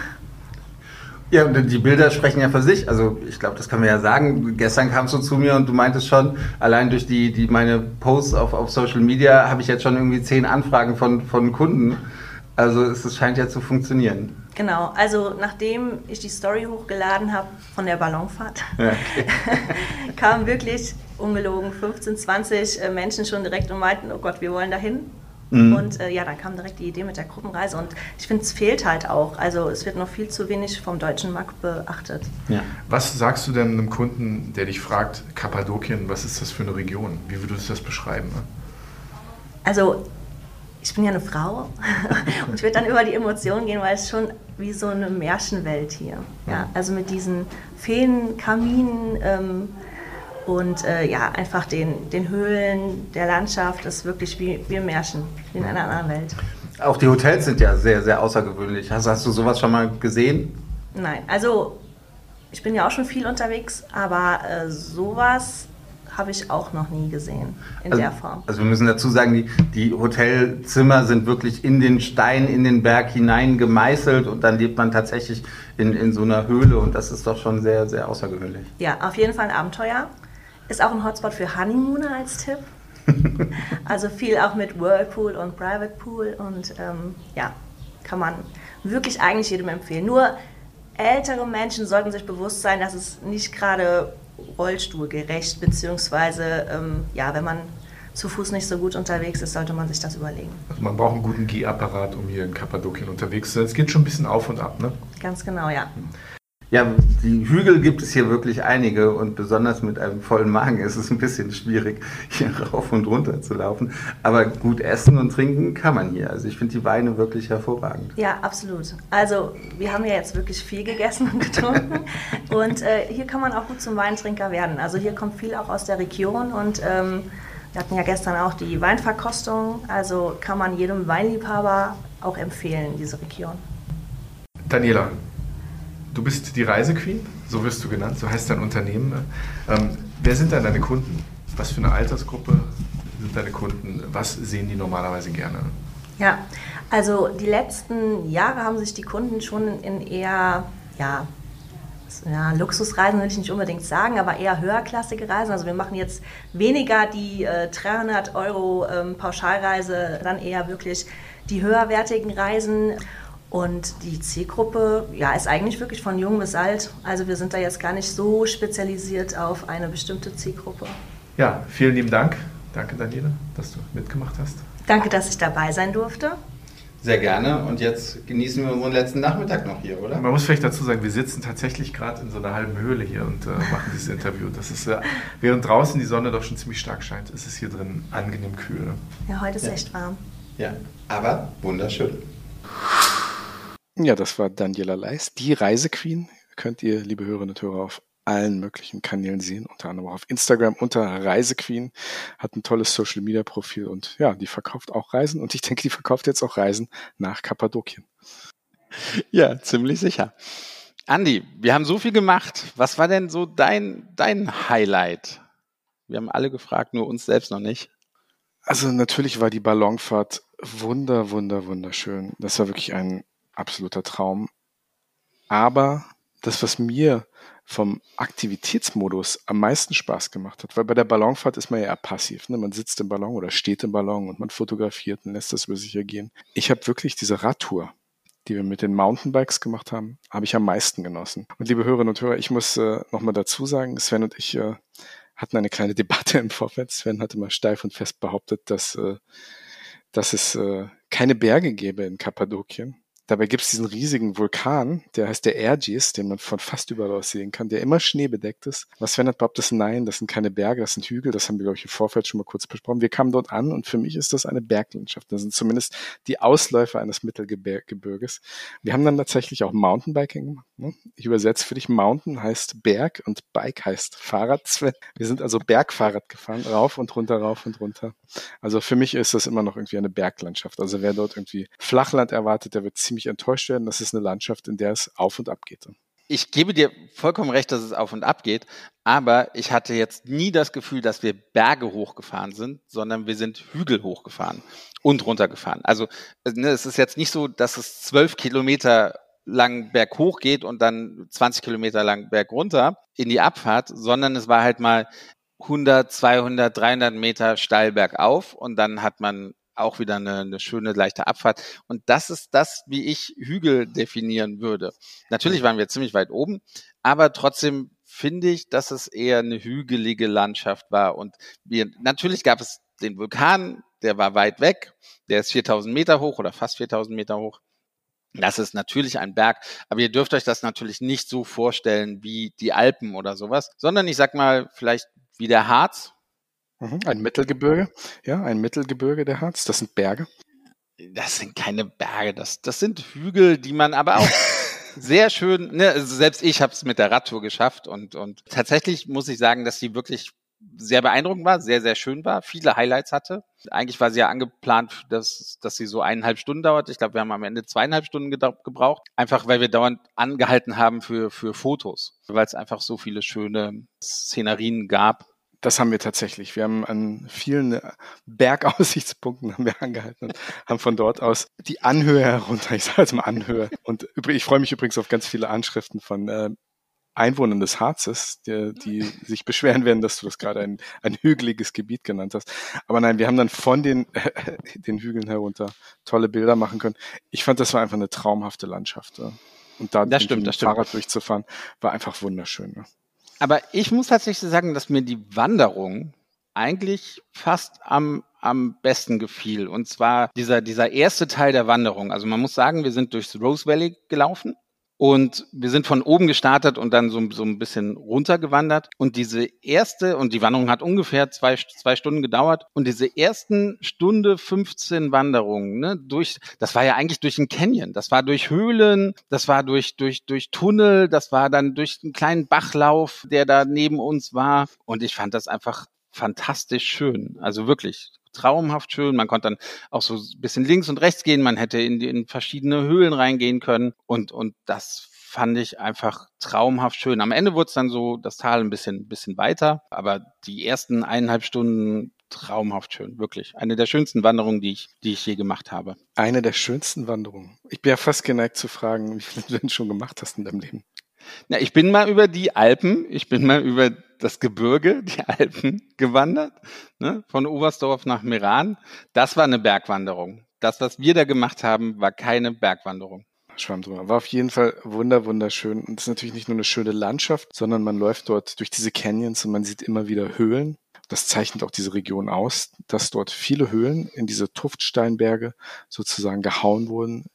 Ja, und die Bilder sprechen ja für sich. Also ich glaube, das können wir ja sagen. Gestern kamst du zu mir und du meintest schon, allein durch die, die meine Posts auf, auf Social Media habe ich jetzt schon irgendwie zehn Anfragen von, von Kunden. Also es, es scheint ja zu funktionieren. Genau, also nachdem ich die Story hochgeladen habe von der Ballonfahrt, Ja, okay. kamen wirklich ungelogen 15, 20 äh, Menschen schon direkt und meinten, oh Gott, wir wollen dahin. Mhm. Und äh, ja, dann kam direkt die Idee mit der Gruppenreise und ich finde, es fehlt halt auch. Also es wird noch viel zu wenig vom deutschen Markt beachtet. Ja. Was sagst du denn einem Kunden, der dich fragt, Kappadokien, was ist das für eine Region? Wie würdest du das beschreiben? Ne? Also ich bin ja eine Frau und ich würde dann über die Emotionen gehen, weil es schon wie so eine Märchenwelt hier. Ja, also mit diesen Feen, Kaminen ähm, und äh, ja, einfach den, den Höhlen, der Landschaft, das ist wirklich wie, wie ein Märchen, in einer anderen Welt. Auch die Hotels sind ja sehr, sehr außergewöhnlich. Hast, hast du sowas schon mal gesehen? Nein, also ich bin ja auch schon viel unterwegs, aber äh, sowas habe ich auch noch nie gesehen in Also, der Form. also wir müssen dazu sagen, die, die Hotelzimmer sind wirklich in den Stein, in den Berg hinein gemeißelt und dann lebt man tatsächlich in, in so einer Höhle und das ist doch schon sehr, sehr außergewöhnlich. Ja, auf jeden Fall ein Abenteuer. Ist auch ein Hotspot für Honeymooner als Tipp. also viel auch mit Whirlpool und Private Pool und ähm, ja, kann man wirklich eigentlich jedem empfehlen. Nur ältere Menschen sollten sich bewusst sein, dass es nicht gerade rollstuhlgerecht, beziehungsweise ähm, ja, wenn man zu Fuß nicht so gut unterwegs ist, sollte man sich das überlegen. Also man braucht einen guten Gehapparat, um hier in Kappadokien unterwegs zu sein. Es geht schon ein bisschen auf und ab, ne? Ganz genau, ja. Ja, die Hügel gibt es hier wirklich einige und besonders mit einem vollen Magen ist es ein bisschen schwierig, hier rauf und runter zu laufen. Aber gut essen und trinken kann man hier. Also ich finde die Weine wirklich hervorragend. Ja, absolut. Also wir haben ja jetzt wirklich viel gegessen und getrunken und äh, hier kann man auch gut zum Weintrinker werden. Also hier kommt viel auch aus der Region und ähm, wir hatten ja gestern auch die Weinverkostung. Also kann man jedem Weinliebhaber auch empfehlen, diese Region. Daniela, du bist die Reisequeen, so wirst du genannt, so heißt dein Unternehmen. ne? Ähm, wer sind dann deine Kunden? Was für eine Altersgruppe sind deine Kunden? Was sehen die normalerweise gerne? Ja, also die letzten Jahre haben sich die Kunden schon in eher, ja, ja, Luxusreisen will ich nicht unbedingt sagen, aber eher höherklassige Reisen. Also wir machen jetzt weniger die äh, 300 Euro ähm, Pauschalreise, dann eher wirklich die höherwertigen Reisen. Und die Zielgruppe ja, ist eigentlich wirklich von jung bis alt. Also wir sind da jetzt gar nicht so spezialisiert auf eine bestimmte Zielgruppe. Ja, vielen lieben Dank. Danke, Daniela, dass du mitgemacht hast. Danke, dass ich dabei sein durfte. Sehr gerne. Und jetzt genießen wir unseren letzten Nachmittag noch hier, oder? Man muss vielleicht dazu sagen, wir sitzen tatsächlich gerade in so einer halben Höhle hier und äh, machen dieses Interview. Das ist, äh, während draußen die Sonne doch schon ziemlich stark scheint, ist es hier drin angenehm kühl. Ja, heute ist Ja. echt warm. Ja, aber wunderschön. Ja, das war Daniela Leis, die Reisequeen. Könnt ihr, liebe Hörerinnen und Hörer, auf allen möglichen Kanälen sehen, unter anderem auch auf Instagram unter Reisequeen, hat ein tolles Social Media Profil und ja, die verkauft auch Reisen und ich denke, die verkauft jetzt auch Reisen nach Kappadokien. Ja, ziemlich sicher. Andi, wir haben so viel gemacht. Was war denn so dein, dein Highlight? Wir haben alle gefragt, nur uns selbst noch nicht. Also natürlich war die Ballonfahrt wunder, wunder, wunderschön. Das war wirklich ein absoluter Traum. Aber das, was mir vom Aktivitätsmodus am meisten Spaß gemacht hat, weil bei der Ballonfahrt ist man ja eher passiv. Ne? Man sitzt im Ballon oder steht im Ballon und man fotografiert und lässt das über sich ergehen. Ich habe wirklich diese Radtour, die wir mit den Mountainbikes gemacht haben, habe ich am meisten genossen. Und liebe Hörerinnen und Hörer, ich muss äh, nochmal dazu sagen, Sven und ich äh, hatten eine kleine Debatte im Vorfeld. Sven hatte mal steif und fest behauptet, dass, äh, dass es äh, keine Berge gäbe in Kappadokien. Dabei gibt es diesen riesigen Vulkan, der heißt der Ergis, den man von fast überall aus sehen kann, der immer schneebedeckt ist. Was Sven hat behauptet, nein, das sind keine Berge, das sind Hügel, das haben wir, glaube ich, im Vorfeld schon mal kurz besprochen. Wir kamen dort an und für mich ist das eine Berglandschaft. Das sind zumindest die Ausläufer eines Mittelgebirges. Wir haben dann tatsächlich auch Mountainbiking gemacht. Ne? Ich übersetze für dich, Mountain heißt Berg und Bike heißt Fahrrad. Wir sind also Bergfahrrad gefahren, rauf und runter, rauf und runter. Also für mich ist das immer noch irgendwie eine Berglandschaft. Also wer dort irgendwie Flachland erwartet, der wird ziemlich enttäuscht werden. Das ist eine Landschaft, in der es auf und ab geht. Ich gebe dir vollkommen recht, dass es auf und ab geht, aber ich hatte jetzt nie das Gefühl, dass wir Berge hochgefahren sind, sondern wir sind Hügel hochgefahren und runtergefahren. Also ne, es ist jetzt nicht so, dass es zwölf Kilometer lang berghoch geht und dann 20 Kilometer lang bergunter in die Abfahrt, sondern es war halt mal 100, 200, 300 Meter steil bergauf und dann hat man auch wieder eine, eine schöne, leichte Abfahrt. Und das ist das, wie ich Hügel definieren würde. Natürlich waren wir ziemlich weit oben, aber trotzdem finde ich, dass es eher eine hügelige Landschaft war. Und wir, natürlich gab es den Vulkan, der war weit weg, der ist 4000 Meter hoch oder fast 4000 Meter hoch. Das ist natürlich ein Berg, aber ihr dürft euch das natürlich nicht so vorstellen wie die Alpen oder sowas, sondern ich sag mal vielleicht wie der Harz, Ein Mittelgebirge, ja, ein Mittelgebirge der Harz, das sind Berge. das sind keine Berge, das, das sind Hügel, die man aber auch sehr schön, ne, also selbst ich habe es mit der Radtour geschafft und, und tatsächlich muss ich sagen, dass die wirklich sehr beeindruckend war, sehr, sehr schön war, viele Highlights hatte. Eigentlich war sie ja angeplant, dass, dass sie so eineinhalb Stunden dauert. Ich glaube, wir haben am Ende zweieinhalb Stunden gebraucht, einfach weil wir dauernd angehalten haben für, für Fotos, weil es einfach so viele schöne Szenerien gab. Das haben wir tatsächlich. Wir haben an vielen äh, Bergaussichtspunkten haben wir angehalten und haben von dort aus die Anhöhe herunter, ich sage jetzt mal Anhöhe. Und ich freue mich übrigens auf ganz viele Anschriften von äh, Einwohnern des Harzes, die, die sich beschweren werden, dass du das gerade ein, ein hügeliges Gebiet genannt hast. Aber nein, wir haben dann von den, äh, den Hügeln herunter tolle Bilder machen können. Ich fand, das war einfach eine traumhafte Landschaft. Ja. Und da Das stimmt, mit dem das stimmt. Fahrrad durchzufahren, war einfach wunderschön. Ja. Aber ich muss tatsächlich sagen, dass mir die Wanderung eigentlich fast am, am besten gefiel. Und zwar dieser, dieser erste Teil der Wanderung. Also man muss sagen, wir sind durchs Rose Valley gelaufen und wir sind von oben gestartet und dann so, so ein bisschen runtergewandert. Und diese erste, und die Wanderung hat ungefähr zwei, zwei Stunden gedauert. Und diese ersten Stunde 15 Wanderungen, ne, durch, das war ja eigentlich durch ein Canyon. Das war durch Höhlen, das war durch, durch, durch Tunnel, das war dann durch einen kleinen Bachlauf, der da neben uns war. Und ich fand das einfach fantastisch schön. Also wirklich traumhaft schön. Man konnte dann auch so ein bisschen links und rechts gehen. Man hätte in, in verschiedene Höhlen reingehen können. Und, und das fand ich einfach traumhaft schön. Am Ende wurde es dann so das Tal ein bisschen, bisschen weiter. Aber die ersten eineinhalb Stunden traumhaft schön. Wirklich. Eine der schönsten Wanderungen, die ich, die ich je gemacht habe. Eine der schönsten Wanderungen. Ich bin ja fast geneigt zu fragen, wie viel du denn schon gemacht hast in deinem Leben. Na, ich bin mal über die Alpen, ich bin mal über das Gebirge, die Alpen gewandert, ne, von Oberstdorf nach Meran. Das war eine Bergwanderung. Das, was wir da gemacht haben, war keine Bergwanderung. Schwamm drüber. War auf jeden Fall wunder, wunderschön. Und es ist natürlich nicht nur eine schöne Landschaft, sondern man läuft dort durch diese Canyons und man sieht immer wieder Höhlen, Das zeichnet auch diese Region aus, dass dort viele Höhlen in diese Tuftsteinberge sozusagen gehauen wurden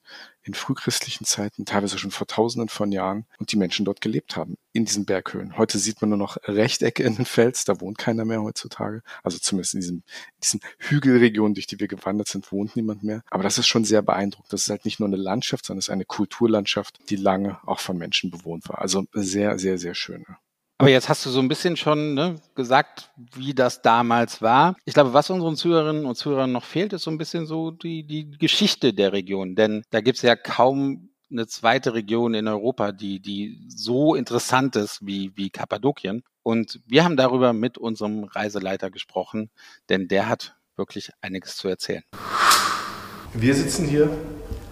in frühchristlichen Zeiten, teilweise schon vor tausenden von Jahren, und die Menschen dort gelebt haben, in diesen Berghöhlen. Heute sieht man nur noch Rechtecke in den Fels, da wohnt keiner mehr heutzutage. Also zumindest in diesen, diesen Hügelregionen, durch die wir gewandert sind, wohnt niemand mehr. Aber das ist schon sehr beeindruckend. Das ist halt nicht nur eine Landschaft, sondern es ist eine Kulturlandschaft, die lange auch von Menschen bewohnt war. Also sehr, sehr, sehr schöne. Aber jetzt hast du so ein bisschen schon ne, gesagt, wie das damals war. Ich glaube, was unseren Zuhörerinnen und Zuhörern noch fehlt, ist so ein bisschen so die, die Geschichte der Region. Denn da gibt es ja kaum eine zweite Region in Europa, die, die so interessant ist wie, wie Kappadokien. Und wir haben darüber mit unserem Reiseleiter gesprochen, denn der hat wirklich einiges zu erzählen. Wir sitzen hier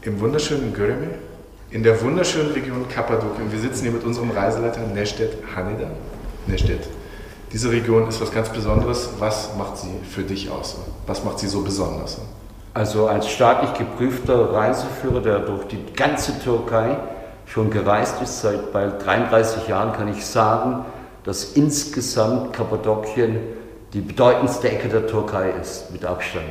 im wunderschönen Göreme in der wunderschönen Region Kappadokien. Wir sitzen hier mit unserem Reiseleiter Nestet Haneda. Nestet, diese Region ist was ganz Besonderes. Was macht sie für dich aus? Was macht sie so besonders? Also als staatlich geprüfter Reiseführer, der durch die ganze Türkei schon gereist ist, seit bald 33 Jahren kann ich sagen, dass insgesamt Kappadokien die bedeutendste Ecke der Türkei ist, mit Abstand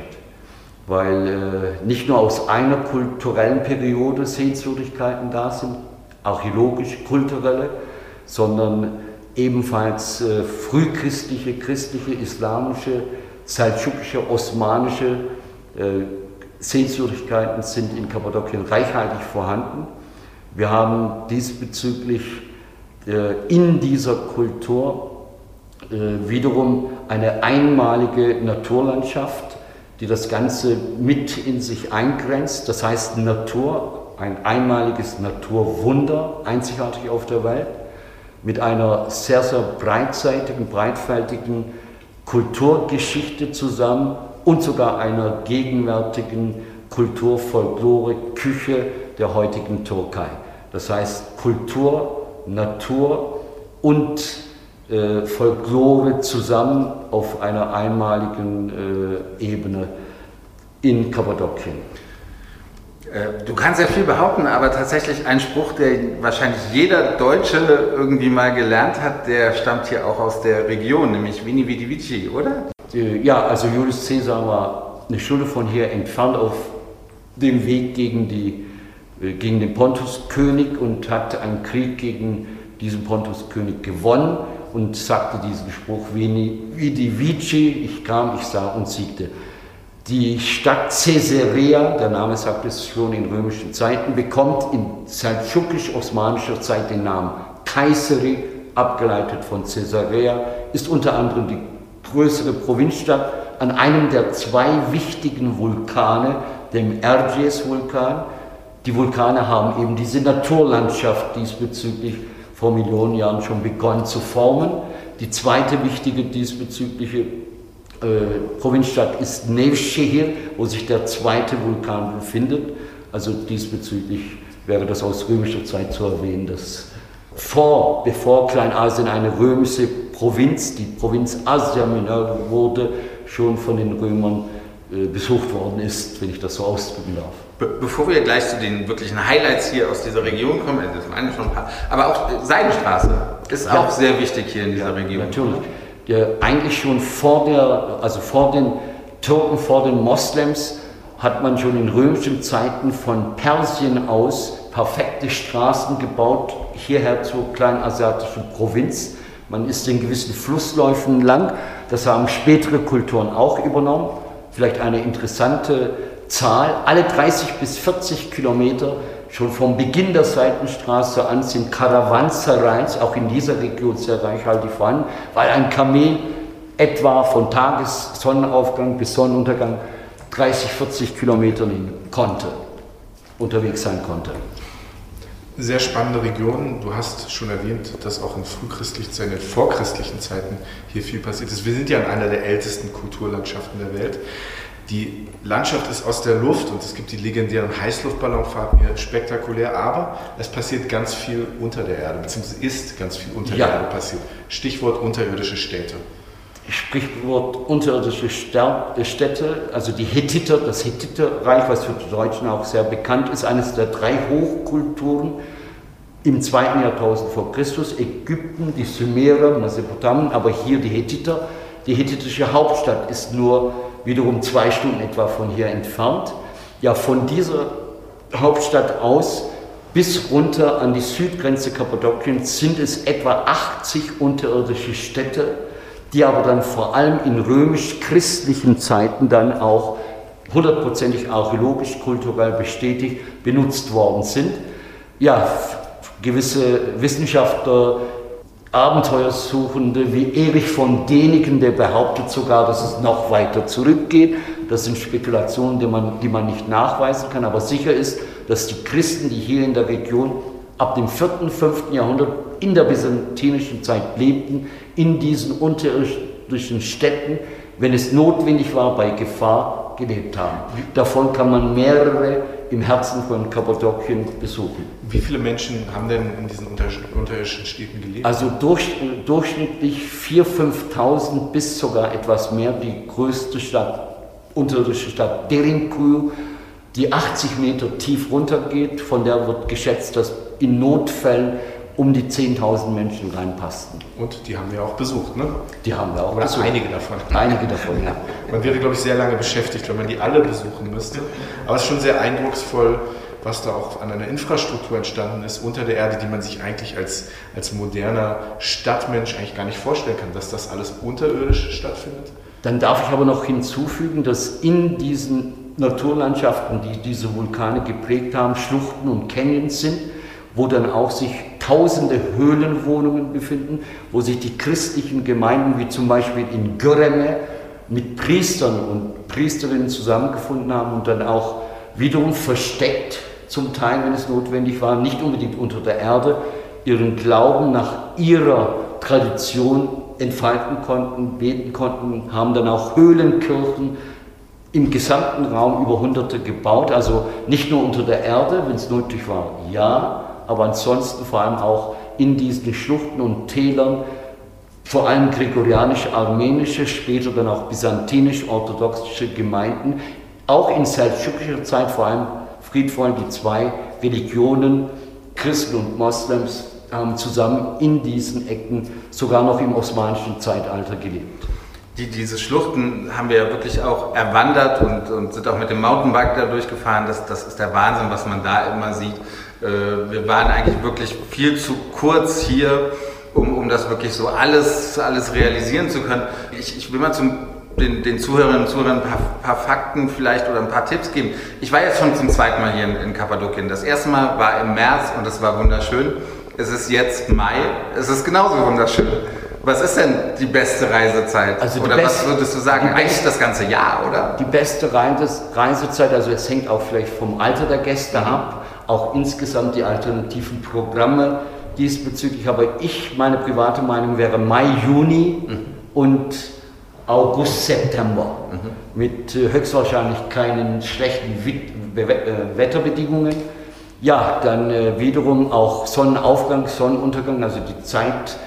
weil äh, nicht nur aus einer kulturellen Periode Sehenswürdigkeiten da sind, archäologisch, kulturelle, sondern ebenfalls äh, frühchristliche, christliche, islamische, seldschukische, osmanische äh, Sehenswürdigkeiten sind in Kappadokien reichhaltig vorhanden. Wir haben diesbezüglich äh, in dieser Kultur äh, wiederum eine einmalige Naturlandschaft, die das Ganze mit in sich eingrenzt. Das heißt Natur, ein einmaliges Naturwunder, einzigartig auf der Welt, mit einer sehr, sehr breitseitigen, breitfältigen Kulturgeschichte zusammen und sogar einer gegenwärtigen Kulturfolklore, Küche der heutigen Türkei. Das heißt Kultur, Natur und äh, Folklore zusammen auf einer einmaligen äh, Ebene in Kappadokien. Äh, du kannst ja viel behaupten, aber tatsächlich ein Spruch, der wahrscheinlich jeder Deutsche irgendwie mal gelernt hat, der stammt hier auch aus der Region, nämlich Vini Vidi Vici, oder? Äh, ja, also Julius Caesar war eine Stunde von hier entfernt auf dem Weg gegen, die, äh, gegen den Pontuskönig und hat einen Krieg gegen diesen Pontuskönig gewonnen und sagte diesen Spruch, wie die Vici, ich kam, ich sah und siegte. Die Stadt Caesarea, der Name sagt es schon in römischen Zeiten, bekommt in seldschukisch-osmanischer Zeit den Namen Kaiseri, abgeleitet von Caesarea, ist unter anderem die größere Provinzstadt an einem der zwei wichtigen Vulkane, dem Erciyes-Vulkan. Die Vulkane haben eben diese Naturlandschaft diesbezüglich vor Millionen Jahren schon begonnen zu formen. Die zweite wichtige diesbezügliche äh, Provinzstadt ist Nevşehir, wo sich der zweite Vulkan befindet. Also diesbezüglich wäre das aus römischer Zeit zu erwähnen, dass vor, bevor Kleinasien eine römische Provinz, die Provinz Asia Minor wurde, schon von den Römern äh, besucht worden ist, wenn ich das so ausdrücken darf. Be bevor wir gleich zu den wirklichen Highlights hier aus dieser Region kommen, also das waren schon ein paar, aber auch Seidenstraße ist ja. auch sehr wichtig hier in dieser ja, Region. Natürlich. Ja, eigentlich schon vor der, also vor den Türken, vor den Moslems hat man schon in römischen Zeiten von Persien aus perfekte Straßen gebaut, hierher zur kleinasiatischen Provinz. Man ist in gewissen Flussläufen lang. Das haben spätere Kulturen auch übernommen. Vielleicht eine interessante Zahl, alle 30 bis 40 Kilometer schon vom Beginn der Seitenstraße an sind Karawansereis, auch in dieser Region sehr reichhaltig vorhanden, weil ein Kamel etwa von Tagessonnenaufgang bis Sonnenuntergang 30, 40 Kilometer konnte, unterwegs sein konnte. Sehr spannende Region. Du hast schon erwähnt, dass auch in frühchristlichen in vorchristlichen Zeiten hier viel passiert ist. Wir sind ja in einer der ältesten Kulturlandschaften der Welt. Die Landschaft ist aus der Luft und es gibt die legendären Heißluftballonfahrten hier, spektakulär, aber es passiert ganz viel unter der Erde, beziehungsweise ist ganz viel unter ja. der Erde passiert. Stichwort unterirdische Städte. Sprichwort unterirdische Städte, also die Hethiter, das Hethiterreich, was für die Deutschen auch sehr bekannt ist, eines der drei Hochkulturen im zweiten Jahrtausend vor Christus, Ägypten, die Sumerer, Mesopotamien, aber hier die Hethiter Die hethitische Hauptstadt ist nur wiederum zwei Stunden etwa von hier entfernt. Ja, von dieser Hauptstadt aus bis runter an die Südgrenze Kappadokiens sind es etwa 80 unterirdische Städte, die aber dann vor allem in römisch-christlichen Zeiten dann auch hundertprozentig archäologisch, kulturell bestätigt benutzt worden sind. Ja, gewisse Wissenschaftler, Abenteuersuchende wie Erich von Däniken, der behauptet sogar, dass es noch weiter zurückgeht. Das sind Spekulationen, die man, die man nicht nachweisen kann, aber sicher ist, dass die Christen, die hier in der Region ab dem 4., und 5. Jahrhundert in der byzantinischen Zeit lebten, in diesen unterirdischen Städten, wenn es notwendig war, bei Gefahr gelebt haben. Davon kann man mehrere im Herzen von Kappadokien besuchen. Wie viele Menschen haben denn in diesen unterirdischen Städten gelebt? Also durch, durchschnittlich 4.000, 5.000 bis sogar etwas mehr. Die größte Stadt, unterirdische Stadt Derinkuyu, die 80 Meter tief runtergeht. Von der wird geschätzt, dass in Notfällen um die 10.000 Menschen reinpassten. Und die haben wir auch besucht, ne? Die haben wir auch Oder besucht. einige davon. Einige davon, ja. Man wäre, glaube ich, sehr lange beschäftigt, wenn man die alle besuchen müsste. Aber es ist schon sehr eindrucksvoll, was da auch an einer Infrastruktur entstanden ist unter der Erde, die man sich eigentlich als, als moderner Stadtmensch eigentlich gar nicht vorstellen kann, dass das alles unterirdisch stattfindet. Dann darf ich aber noch hinzufügen, dass in diesen Naturlandschaften, die diese Vulkane geprägt haben, Schluchten und Canyons sind, wo dann auch sich tausende Höhlenwohnungen befinden, wo sich die christlichen Gemeinden, wie zum Beispiel in Göreme, mit Priestern und Priesterinnen zusammengefunden haben und dann auch wiederum versteckt, zum Teil, wenn es notwendig war, nicht unbedingt unter der Erde, ihren Glauben nach ihrer Tradition entfalten konnten, beten konnten, haben dann auch Höhlenkirchen im gesamten Raum über Hunderte gebaut, also nicht nur unter der Erde, wenn es nötig war, ja, aber ansonsten vor allem auch in diesen Schluchten und Tälern, vor allem gregorianisch-armenische, später dann auch byzantinisch-orthodoxische Gemeinden, auch in seldschukischer Zeit vor allem friedvoll die zwei Religionen, Christen und Moslems, haben zusammen in diesen Ecken sogar noch im osmanischen Zeitalter gelebt. Die, diese Schluchten haben wir ja wirklich auch erwandert und, und sind auch mit dem Mountainbike da durchgefahren. Das, das ist der Wahnsinn, was man da immer sieht. Äh, wir waren eigentlich wirklich viel zu kurz hier, um, um das wirklich so alles, alles realisieren zu können. Ich, ich will mal zum, den, den Zuhörerinnen und Zuhörern ein paar, paar, Fakten vielleicht oder ein paar Tipps geben. Ich war jetzt schon zum zweiten Mal hier in, in Kappadokien. Das erste Mal war im März und es war wunderschön. Es ist jetzt Mai, es ist genauso wunderschön. Was ist denn die beste Reisezeit? Also oder best- was würdest du sagen? Eigentlich das ganze Jahr, oder? Die beste Reise- Reisezeit, also es hängt auch vielleicht vom Alter der Gäste ab, auch insgesamt die alternativen Programme diesbezüglich. Aber ich, meine private Meinung wäre Mai, Juni und August, September. Mit äh, höchstwahrscheinlich keinen schlechten äh, Wetterbedingungen. Ja, dann äh, wiederum auch Sonnenaufgang, Sonnenuntergang, also die Zeit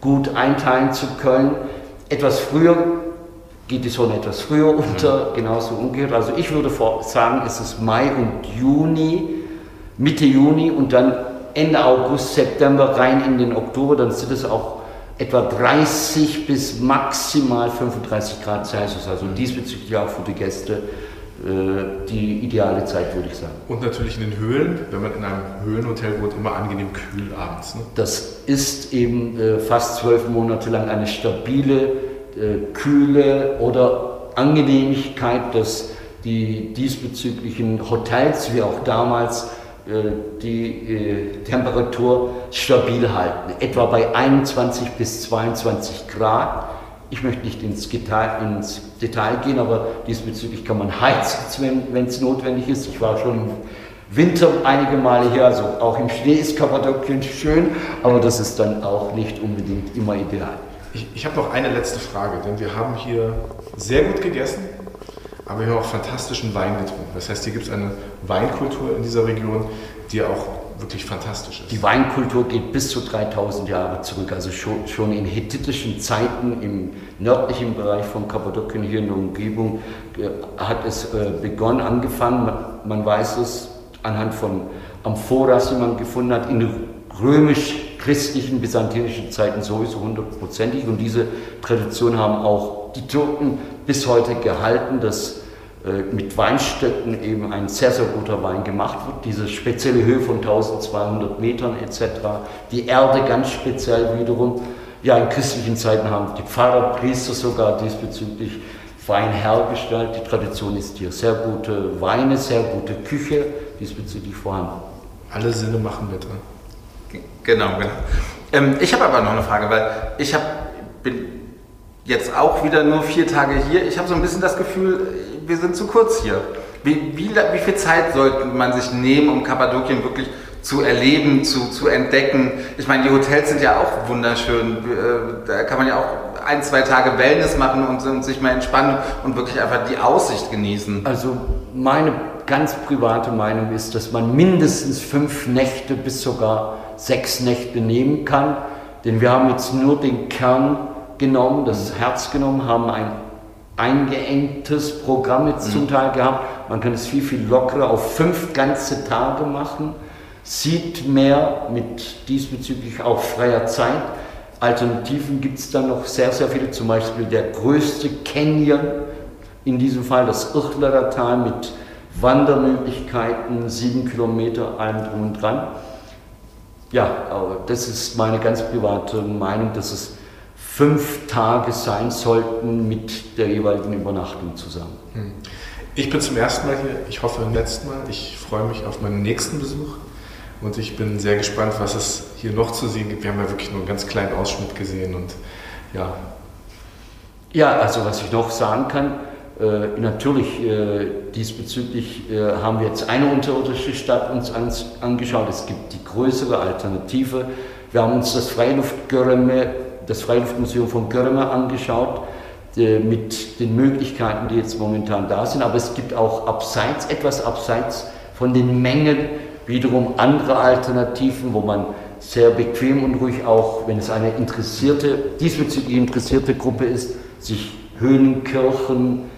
gut einteilen zu können. Etwas früher geht die Sonne etwas früher unter, genauso umgekehrt. Also ich würde sagen, es ist Mai und Juni, Mitte Juni und dann Ende August, September rein in den Oktober, dann sind es auch etwa 30 bis maximal 35 Grad Celsius. Also diesbezüglich auch für die Gäste äh, die ideale Zeit, würde ich sagen. Und natürlich in den Höhlen, wenn man in einem Höhlenhotel wohnt, immer angenehm kühl abends. Ne? Das ist eben äh, fast zwölf Monate lang eine stabile, äh, kühle oder Angenehmigkeit, dass die diesbezüglichen Hotels wie auch damals die äh, Temperatur stabil halten. Etwa bei 21 bis 22 Grad. Ich möchte nicht ins Detail, ins Detail gehen, aber diesbezüglich kann man heizen, wenn es notwendig ist. Ich war schon im Winter einige Male hier, also auch im Schnee ist Kappadokien schön, aber das ist dann auch nicht unbedingt immer ideal. Ich, ich habe noch eine letzte Frage, denn wir haben hier sehr gut gegessen, aber haben auch fantastischen Wein getrunken. Das heißt, hier gibt es eine Weinkultur in dieser Region, die auch wirklich fantastisch ist. Die Weinkultur geht bis zu 3000 Jahre zurück, also schon, schon in hethitischen Zeiten im nördlichen Bereich von Kappadokien hier in der Umgebung äh, hat es äh, begonnen, angefangen. Man, man weiß es anhand von Amphoras, die man gefunden hat, in römisch-christlichen, byzantinischen Zeiten sowieso hundertprozentig. Und diese Tradition haben auch die Türken bis heute gehalten, dass äh, mit Weinstöcken eben ein sehr, sehr guter Wein gemacht wird. Diese spezielle Höhe von 1200 Metern etc. Die Erde ganz speziell wiederum. Ja, in christlichen Zeiten haben die Pfarrer, Priester sogar diesbezüglich Wein hergestellt. Die Tradition ist hier sehr gute Weine, sehr gute Küche diesbezüglich vorhanden. Alle Sinne machen mit. Genau, genau. Ähm, ich habe aber noch eine Frage, weil ich hab, bin jetzt auch wieder nur vier Tage hier. Ich habe so ein bisschen das Gefühl, wir sind zu kurz hier. Wie, wie, wie viel Zeit sollte man sich nehmen, um Kappadokien wirklich zu erleben, zu, zu entdecken? Ich meine, die Hotels sind ja auch wunderschön. Äh, da kann man ja auch ein, zwei Tage Wellness machen und, und sich mal entspannen und wirklich einfach die Aussicht genießen. Also meine ganz private Meinung ist, dass man mindestens fünf Nächte bis sogar sechs Nächte nehmen kann. Denn wir haben jetzt nur den Kern genommen, das Herz genommen, haben ein eingeengtes Programm jetzt mhm. zum Teil gehabt. Man kann es viel, viel lockerer auf fünf ganze Tage machen, sieht mehr mit diesbezüglich auch freier Zeit. Alternativen gibt es dann noch sehr, sehr viele, zum Beispiel der größte Canyon, in diesem Fall das Irchlerer Tal mit Wandermöglichkeiten, sieben Kilometer, allem drum und dran. Ja, aber das ist meine ganz private Meinung, dass es fünf Tage sein sollten mit der jeweiligen Übernachtung zusammen. Hm. Ich bin zum ersten Mal hier, ich hoffe beim letzten Mal. Ich freue mich auf meinen nächsten Besuch und ich bin sehr gespannt, was es hier noch zu sehen gibt. Wir haben ja wirklich nur einen ganz kleinen Ausschnitt gesehen und ja. Ja, also was ich noch sagen kann, äh, natürlich äh, diesbezüglich äh, haben wir jetzt eine unterirdische Stadt uns ans, angeschaut. Es gibt die größere Alternative. Wir haben uns das Freiluftgörreme das Freiluftmuseum von Görme angeschaut äh, mit den Möglichkeiten, die jetzt momentan da sind. Aber es gibt auch abseits, etwas abseits von den Mengen wiederum andere Alternativen, wo man sehr bequem und ruhig auch, wenn es eine interessierte, diesbezüglich interessierte Gruppe ist, sich Höhlenkirchen,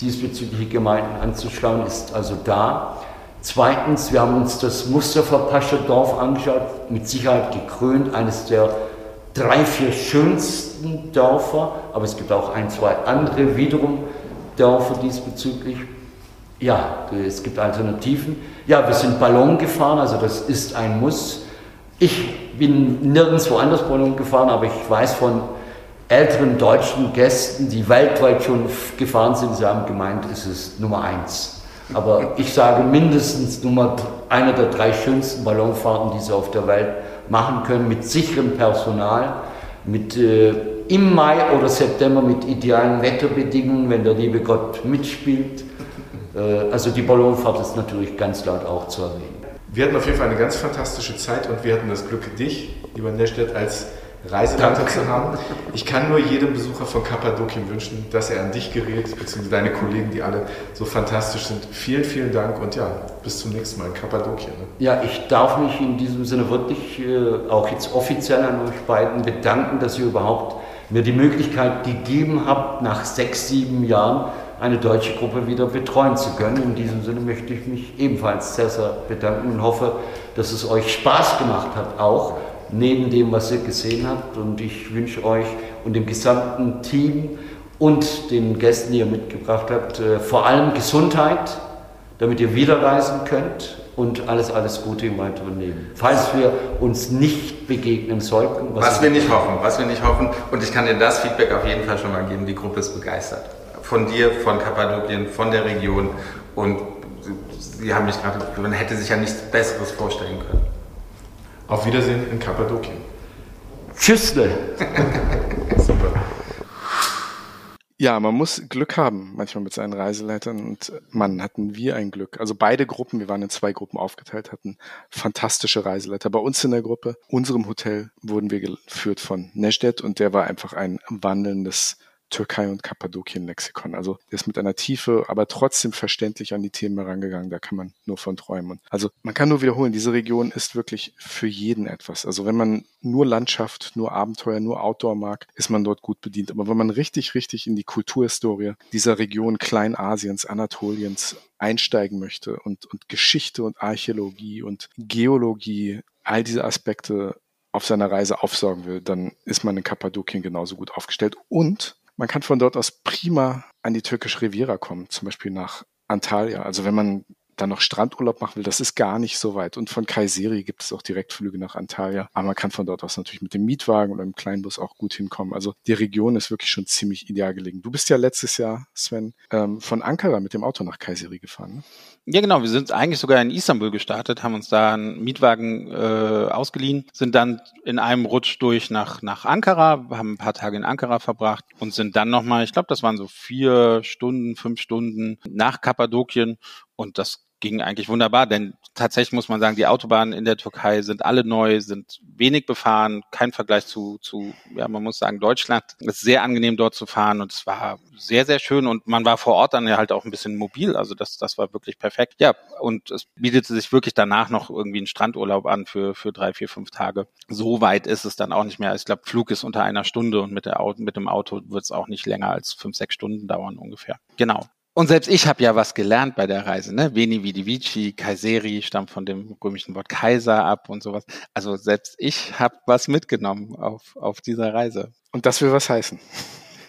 diesbezügliche Gemeinden anzuschauen, ist also da. Zweitens, wir haben uns das Mustafa Pascha Dorf angeschaut, mit Sicherheit gekrönt, eines der drei, vier schönsten Dörfer, aber es gibt auch ein, zwei andere wiederum Dörfer diesbezüglich. Ja, es gibt Alternativen. Ja, wir sind Ballon gefahren, also das ist ein Muss. Ich bin nirgendwo anders Ballon gefahren, aber ich weiß von älteren deutschen Gästen, die weltweit schon gefahren sind, sie haben gemeint, es ist Nummer eins. Aber ich sage mindestens Nummer einer der drei schönsten Ballonfahrten, die sie auf der Welt machen können mit sicherem Personal, mit äh, im Mai oder September mit idealen Wetterbedingungen, wenn der liebe Gott mitspielt. Äh, also die Ballonfahrt ist natürlich ganz laut auch zu erwähnen. Wir hatten auf jeden Fall eine ganz fantastische Zeit und wir hatten das Glück, dich, lieber Nestedt, als Reiseleiter zu haben. Ich kann nur jedem Besucher von Kappadokien wünschen, dass er an dich gerät, beziehungsweise deine Kollegen, die alle so fantastisch sind. Vielen, vielen Dank und ja, bis zum nächsten Mal in Kappadokien. Ne? Ja, ich darf mich in diesem Sinne wirklich äh, auch jetzt offiziell an euch beiden bedanken, dass ihr überhaupt mir die Möglichkeit gegeben habt, nach sechs, sieben Jahren eine deutsche Gruppe wieder betreuen zu können. In diesem Sinne möchte ich mich ebenfalls sehr, sehr bedanken und hoffe, dass es euch Spaß gemacht hat, auch neben dem, was ihr gesehen habt. Und ich wünsche euch und dem gesamten Team und den Gästen, die ihr mitgebracht habt, äh, vor allem Gesundheit, damit ihr wieder reisen könnt und alles, alles Gute im weiteren Leben. Falls wir uns nicht begegnen sollten. Was, was wir nicht hoffen, was wir nicht hoffen. Und ich kann dir das Feedback auf jeden Fall schon mal geben. Die Gruppe ist begeistert. Von dir, von Kappadokien, von der Region. Und sie haben mich gerade, man hätte sich ja nichts Besseres vorstellen können. Auf Wiedersehen in Kappadokien. Tschüssle. Super. Ja, man muss Glück haben, manchmal mit seinen Reiseleitern. Und Mann, hatten wir ein Glück. Also beide Gruppen, wir waren in zwei Gruppen aufgeteilt, hatten fantastische Reiseleiter. Bei uns in der Gruppe, unserem Hotel, wurden wir geführt von Nejdet und der war einfach ein wandelndes Türkei und Kappadokien-Lexikon. Also der ist mit einer Tiefe, aber trotzdem verständlich an die Themen herangegangen. Da kann man nur von träumen. Also man kann nur wiederholen, diese Region ist wirklich für jeden etwas. Also wenn man nur Landschaft, nur Abenteuer, nur Outdoor mag, ist man dort gut bedient. Aber wenn man richtig, richtig in die Kulturhistorie dieser Region Kleinasiens, Anatoliens einsteigen möchte und, und Geschichte und Archäologie und Geologie, all diese Aspekte auf seiner Reise aufsaugen will, dann ist man in Kappadokien genauso gut aufgestellt. Und Man kann von dort aus prima an die türkische Riviera kommen, zum Beispiel nach Antalya. Also wenn man dann noch Strandurlaub machen will, das ist gar nicht so weit. Und von Kayseri gibt es auch Direktflüge nach Antalya. Aber man kann von dort aus natürlich mit dem Mietwagen oder im Kleinbus auch gut hinkommen. Also die Region ist wirklich schon ziemlich ideal gelegen. Du bist ja letztes Jahr, Sven, ähm, von Ankara mit dem Auto nach Kayseri gefahren. Ne? Ja, genau. Wir sind eigentlich sogar in Istanbul gestartet, haben uns da einen Mietwagen äh, ausgeliehen, sind dann in einem Rutsch durch nach, nach Ankara, haben ein paar Tage in Ankara verbracht und sind dann nochmal, ich glaube, das waren so vier Stunden, fünf Stunden nach Kappadokien und das ging eigentlich wunderbar, denn tatsächlich muss man sagen, die Autobahnen in der Türkei sind alle neu, sind wenig befahren, kein Vergleich zu, zu ja, man muss sagen, Deutschland. Es ist sehr angenehm dort zu fahren und es war sehr, sehr schön und man war vor Ort dann ja halt auch ein bisschen mobil, also das, das war wirklich perfekt. Ja, und es bietete sich wirklich danach noch irgendwie ein Strandurlaub an für, für drei, vier, fünf Tage. So weit ist es dann auch nicht mehr. Ich glaube, Flug ist unter einer Stunde und mit, der mit dem Auto wird es auch nicht länger als fünf, sechs Stunden dauern ungefähr. Genau. Und selbst ich habe ja was gelernt bei der Reise. Ne? Veni Vidi Vici, Kaiseri stammt von dem römischen Wort Kaiser ab und sowas. Also selbst ich habe was mitgenommen auf, auf dieser Reise. Und das will was heißen.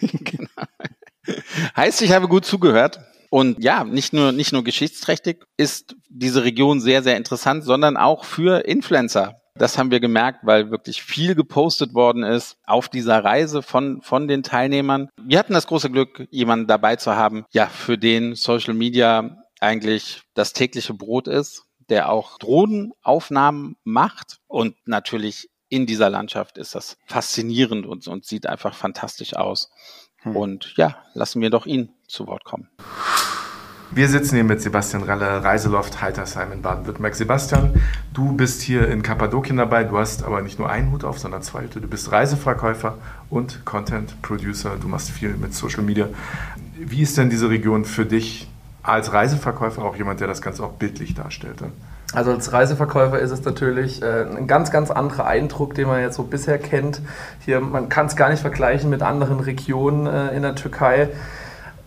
genau. Heißt, ich habe gut zugehört. Und ja, nicht nur, nicht nur geschichtsträchtig ist diese Region sehr, sehr interessant, sondern auch für Influencer. Das haben wir gemerkt, weil wirklich viel gepostet worden ist auf dieser Reise von, von den Teilnehmern. Wir hatten das große Glück, jemanden dabei zu haben, ja, für den Social Media eigentlich das tägliche Brot ist, der auch Drohnenaufnahmen macht und natürlich in dieser Landschaft ist das faszinierend und, und sieht einfach fantastisch aus. Hm. Und ja, lassen wir doch ihn zu Wort kommen. Wir sitzen hier mit Sebastian Ralle, Reiseloft Heitersheim in Baden-Württemberg. Sebastian, du bist hier in Kappadokien dabei. Du hast aber nicht nur einen Hut auf, sondern zwei Hüte. Du bist Reiseverkäufer und Content Producer. Du machst viel mit Social Media. Wie ist denn diese Region für dich als Reiseverkäufer, auch jemand, der das Ganze auch bildlich darstellt? Also als Reiseverkäufer ist es natürlich äh, ein ganz, ganz anderer Eindruck, den man jetzt so bisher kennt. Hier, man kann es gar nicht vergleichen mit anderen Regionen äh, in der Türkei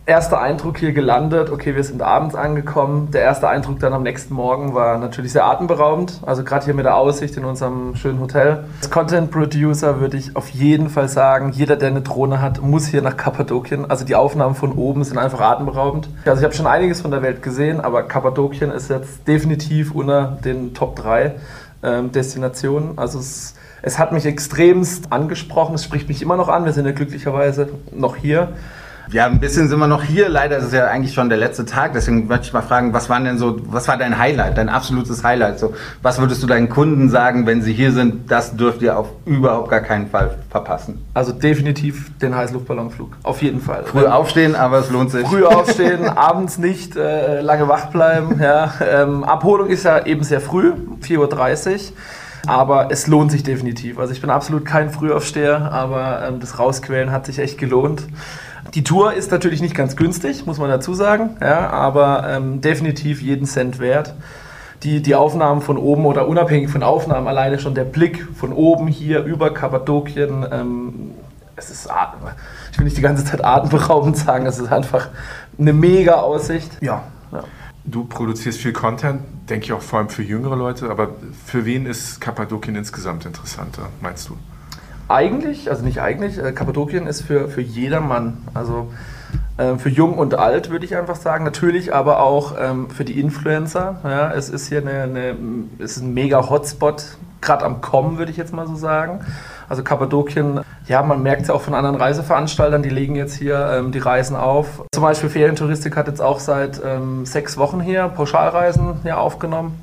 erster Eindruck hier gelandet, okay, wir sind abends angekommen. Der erste Eindruck dann am nächsten Morgen war natürlich sehr atemberaubend. Also gerade hier mit der Aussicht in unserem schönen Hotel. Als Content Producer würde ich auf jeden Fall sagen, jeder, der eine Drohne hat, muss hier nach Kappadokien. Also die Aufnahmen von oben sind einfach atemberaubend. Also ich habe schon einiges von der Welt gesehen, aber Kappadokien ist jetzt definitiv unter den Top 3 ähm, Destinationen. Also es, es hat mich extremst angesprochen. Es spricht mich immer noch an. Wir sind ja glücklicherweise noch hier. Ja, ein bisschen sind wir noch hier. Leider ist es ja eigentlich schon der letzte Tag. Deswegen möchte ich mal fragen, was war denn so, was war dein Highlight, dein absolutes Highlight? So, was würdest du deinen Kunden sagen, wenn sie hier sind? Das dürft ihr auf überhaupt gar keinen Fall verpassen. Also definitiv den Heißluftballonflug. Auf jeden Fall. Früh aufstehen, aber es lohnt sich. Früh aufstehen, abends nicht äh, lange wach bleiben. Ja. Ähm, Abholung ist ja eben sehr früh, 4.30 Uhr. Aber es lohnt sich definitiv. Also ich bin absolut kein Frühaufsteher, aber ähm, das Rausquälen hat sich echt gelohnt. Die Tour ist natürlich nicht ganz günstig, muss man dazu sagen, ja, aber ähm, definitiv jeden Cent wert. Die, die Aufnahmen von oben oder unabhängig von Aufnahmen, alleine schon der Blick von oben hier über Kappadokien, ähm, es ist, ich will nicht die ganze Zeit atemberaubend sagen, es ist einfach eine mega Aussicht. Ja, ja. Du produzierst viel Content, denke ich auch vor allem für jüngere Leute, aber für wen ist Kappadokien insgesamt interessanter, meinst du? Eigentlich, also nicht eigentlich, äh, Kappadokien ist für, für jedermann. Also äh, für jung und alt würde ich einfach sagen. Natürlich aber auch ähm, für die Influencer. Ja, es ist hier eine, eine es ist ein mega Hotspot, gerade am Kommen, würde ich jetzt mal so sagen. Also Kappadokien, ja, man merkt es ja auch von anderen Reiseveranstaltern, die legen jetzt hier ähm, die Reisen auf. Zum Beispiel Ferientouristik hat jetzt auch seit ähm, sechs Wochen hier Pauschalreisen hier aufgenommen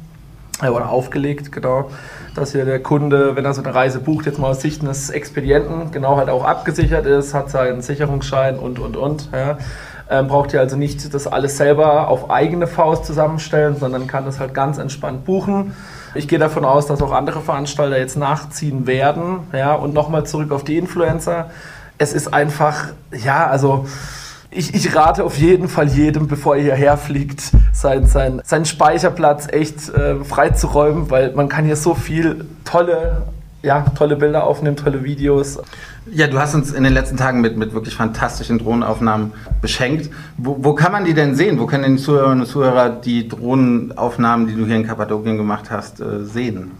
oder aufgelegt, genau, dass hier der Kunde, wenn er so eine Reise bucht, jetzt mal aus Sicht eines Expedienten, genau halt auch abgesichert ist, hat seinen Sicherungsschein und, und, und. Ja. Ähm, braucht ihr also nicht das alles selber auf eigene Faust zusammenstellen, sondern kann das halt ganz entspannt buchen. Ich gehe davon aus, dass auch andere Veranstalter jetzt nachziehen werden. Ja, und nochmal zurück auf die Influencer. Es ist einfach, ja, also ich, ich rate auf jeden Fall jedem, bevor er hierher fliegt, seinen sein, sein Speicherplatz echt äh, freizuräumen, weil man kann hier so viel tolle, ja, tolle Bilder aufnehmen, tolle Videos. Ja, du hast uns in den letzten Tagen mit, mit wirklich fantastischen Drohnenaufnahmen beschenkt. Wo, wo kann man die denn sehen? Wo können die Zuhörerinnen und Zuhörer die Drohnenaufnahmen, die du hier in Kappadokien gemacht hast, äh, sehen?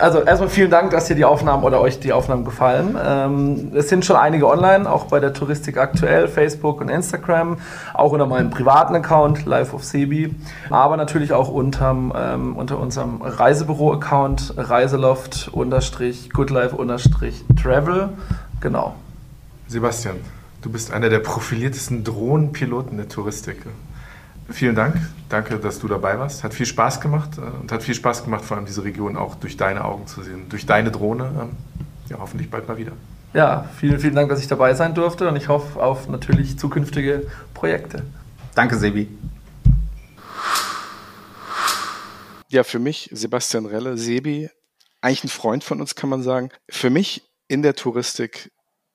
Also erstmal vielen Dank, dass dir die Aufnahmen oder euch die Aufnahmen gefallen. Ähm, es sind schon einige online, auch bei der Touristik aktuell, Facebook und Instagram, auch unter meinem privaten Account, Live of Sebi, aber natürlich auch unterm, ähm, unter unserem Reisebüro-Account, Reiseloft-Goodlife-Travel. Genau. Sebastian, du bist einer der profiliertesten Drohnenpiloten der Touristik. Vielen Dank. Danke, dass du dabei warst. Hat viel Spaß gemacht äh, und hat viel Spaß gemacht, vor allem diese Region auch durch deine Augen zu sehen, durch deine Drohne. Ähm, ja, hoffentlich bald mal wieder. Ja, vielen, vielen Dank, dass ich dabei sein durfte und ich hoffe auf natürlich zukünftige Projekte. Danke, Sebi. Ja, für mich, Sebastian Relle, Sebi, eigentlich ein Freund von uns, kann man sagen. Für mich in der Touristik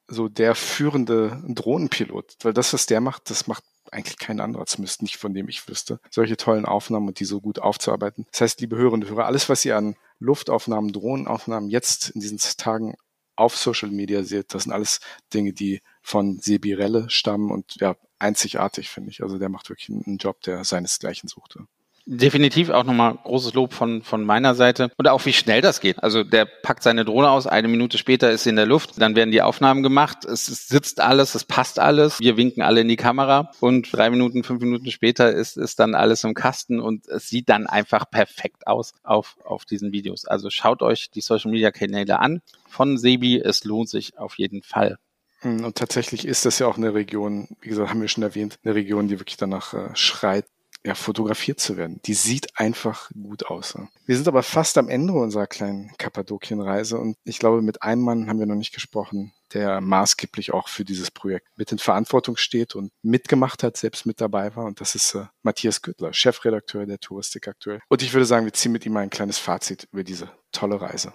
so der führende Drohnenpilot, weil das, was der macht, das macht eigentlich kein anderer, zumindest nicht von dem ich wüsste, solche tollen Aufnahmen und die so gut aufzuarbeiten. Das heißt, liebe Hörerinnen und Hörer, alles, was ihr an Luftaufnahmen, Drohnenaufnahmen jetzt in diesen Tagen auf Social Media seht, das sind alles Dinge, die von Sebirelle stammen und ja, einzigartig, finde ich. Also der macht wirklich einen Job, der seinesgleichen suchte. Definitiv auch nochmal großes Lob von, von meiner Seite. Und auch wie schnell das geht. Also der packt seine Drohne aus, eine Minute später ist sie in der Luft, dann werden die Aufnahmen gemacht, es, sitzt alles, es passt alles, wir winken alle in die Kamera und drei Minuten, fünf Minuten später ist, ist dann alles im Kasten und es sieht dann einfach perfekt aus auf, auf diesen Videos. Also schaut euch die Social Media Kanäle an von Sebi, es lohnt sich auf jeden Fall. Hm, und tatsächlich ist das ja auch eine Region, wie gesagt, haben wir schon erwähnt, eine Region, die wirklich danach äh, schreit, ja, fotografiert zu werden. Die sieht einfach gut aus. Wir sind aber fast am Ende unserer kleinen Kappadokienreise und ich glaube, mit einem Mann haben wir noch nicht gesprochen, der maßgeblich auch für dieses Projekt mit in Verantwortung steht und mitgemacht hat, selbst mit dabei war. Und das ist äh, Matthias Güttler, Chefredakteur der Touristik aktuell. Und ich würde sagen, wir ziehen mit ihm ein kleines Fazit über diese tolle Reise.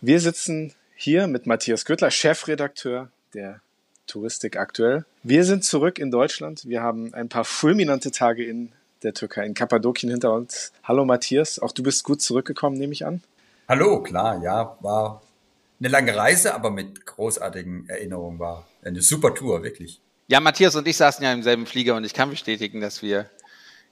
Wir sitzen hier mit Matthias Güttler, Chefredakteur der Touristik aktuell. Wir sind zurück in Deutschland. Wir haben ein paar fulminante Tage in der Türkei, in Kappadokien hinter uns. Hallo Matthias, auch du bist gut zurückgekommen, nehme ich an. Hallo, klar, ja, war eine lange Reise, aber mit großartigen Erinnerungen war eine super Tour, wirklich. Ja, Matthias und ich saßen ja im selben Flieger und ich kann bestätigen, dass wir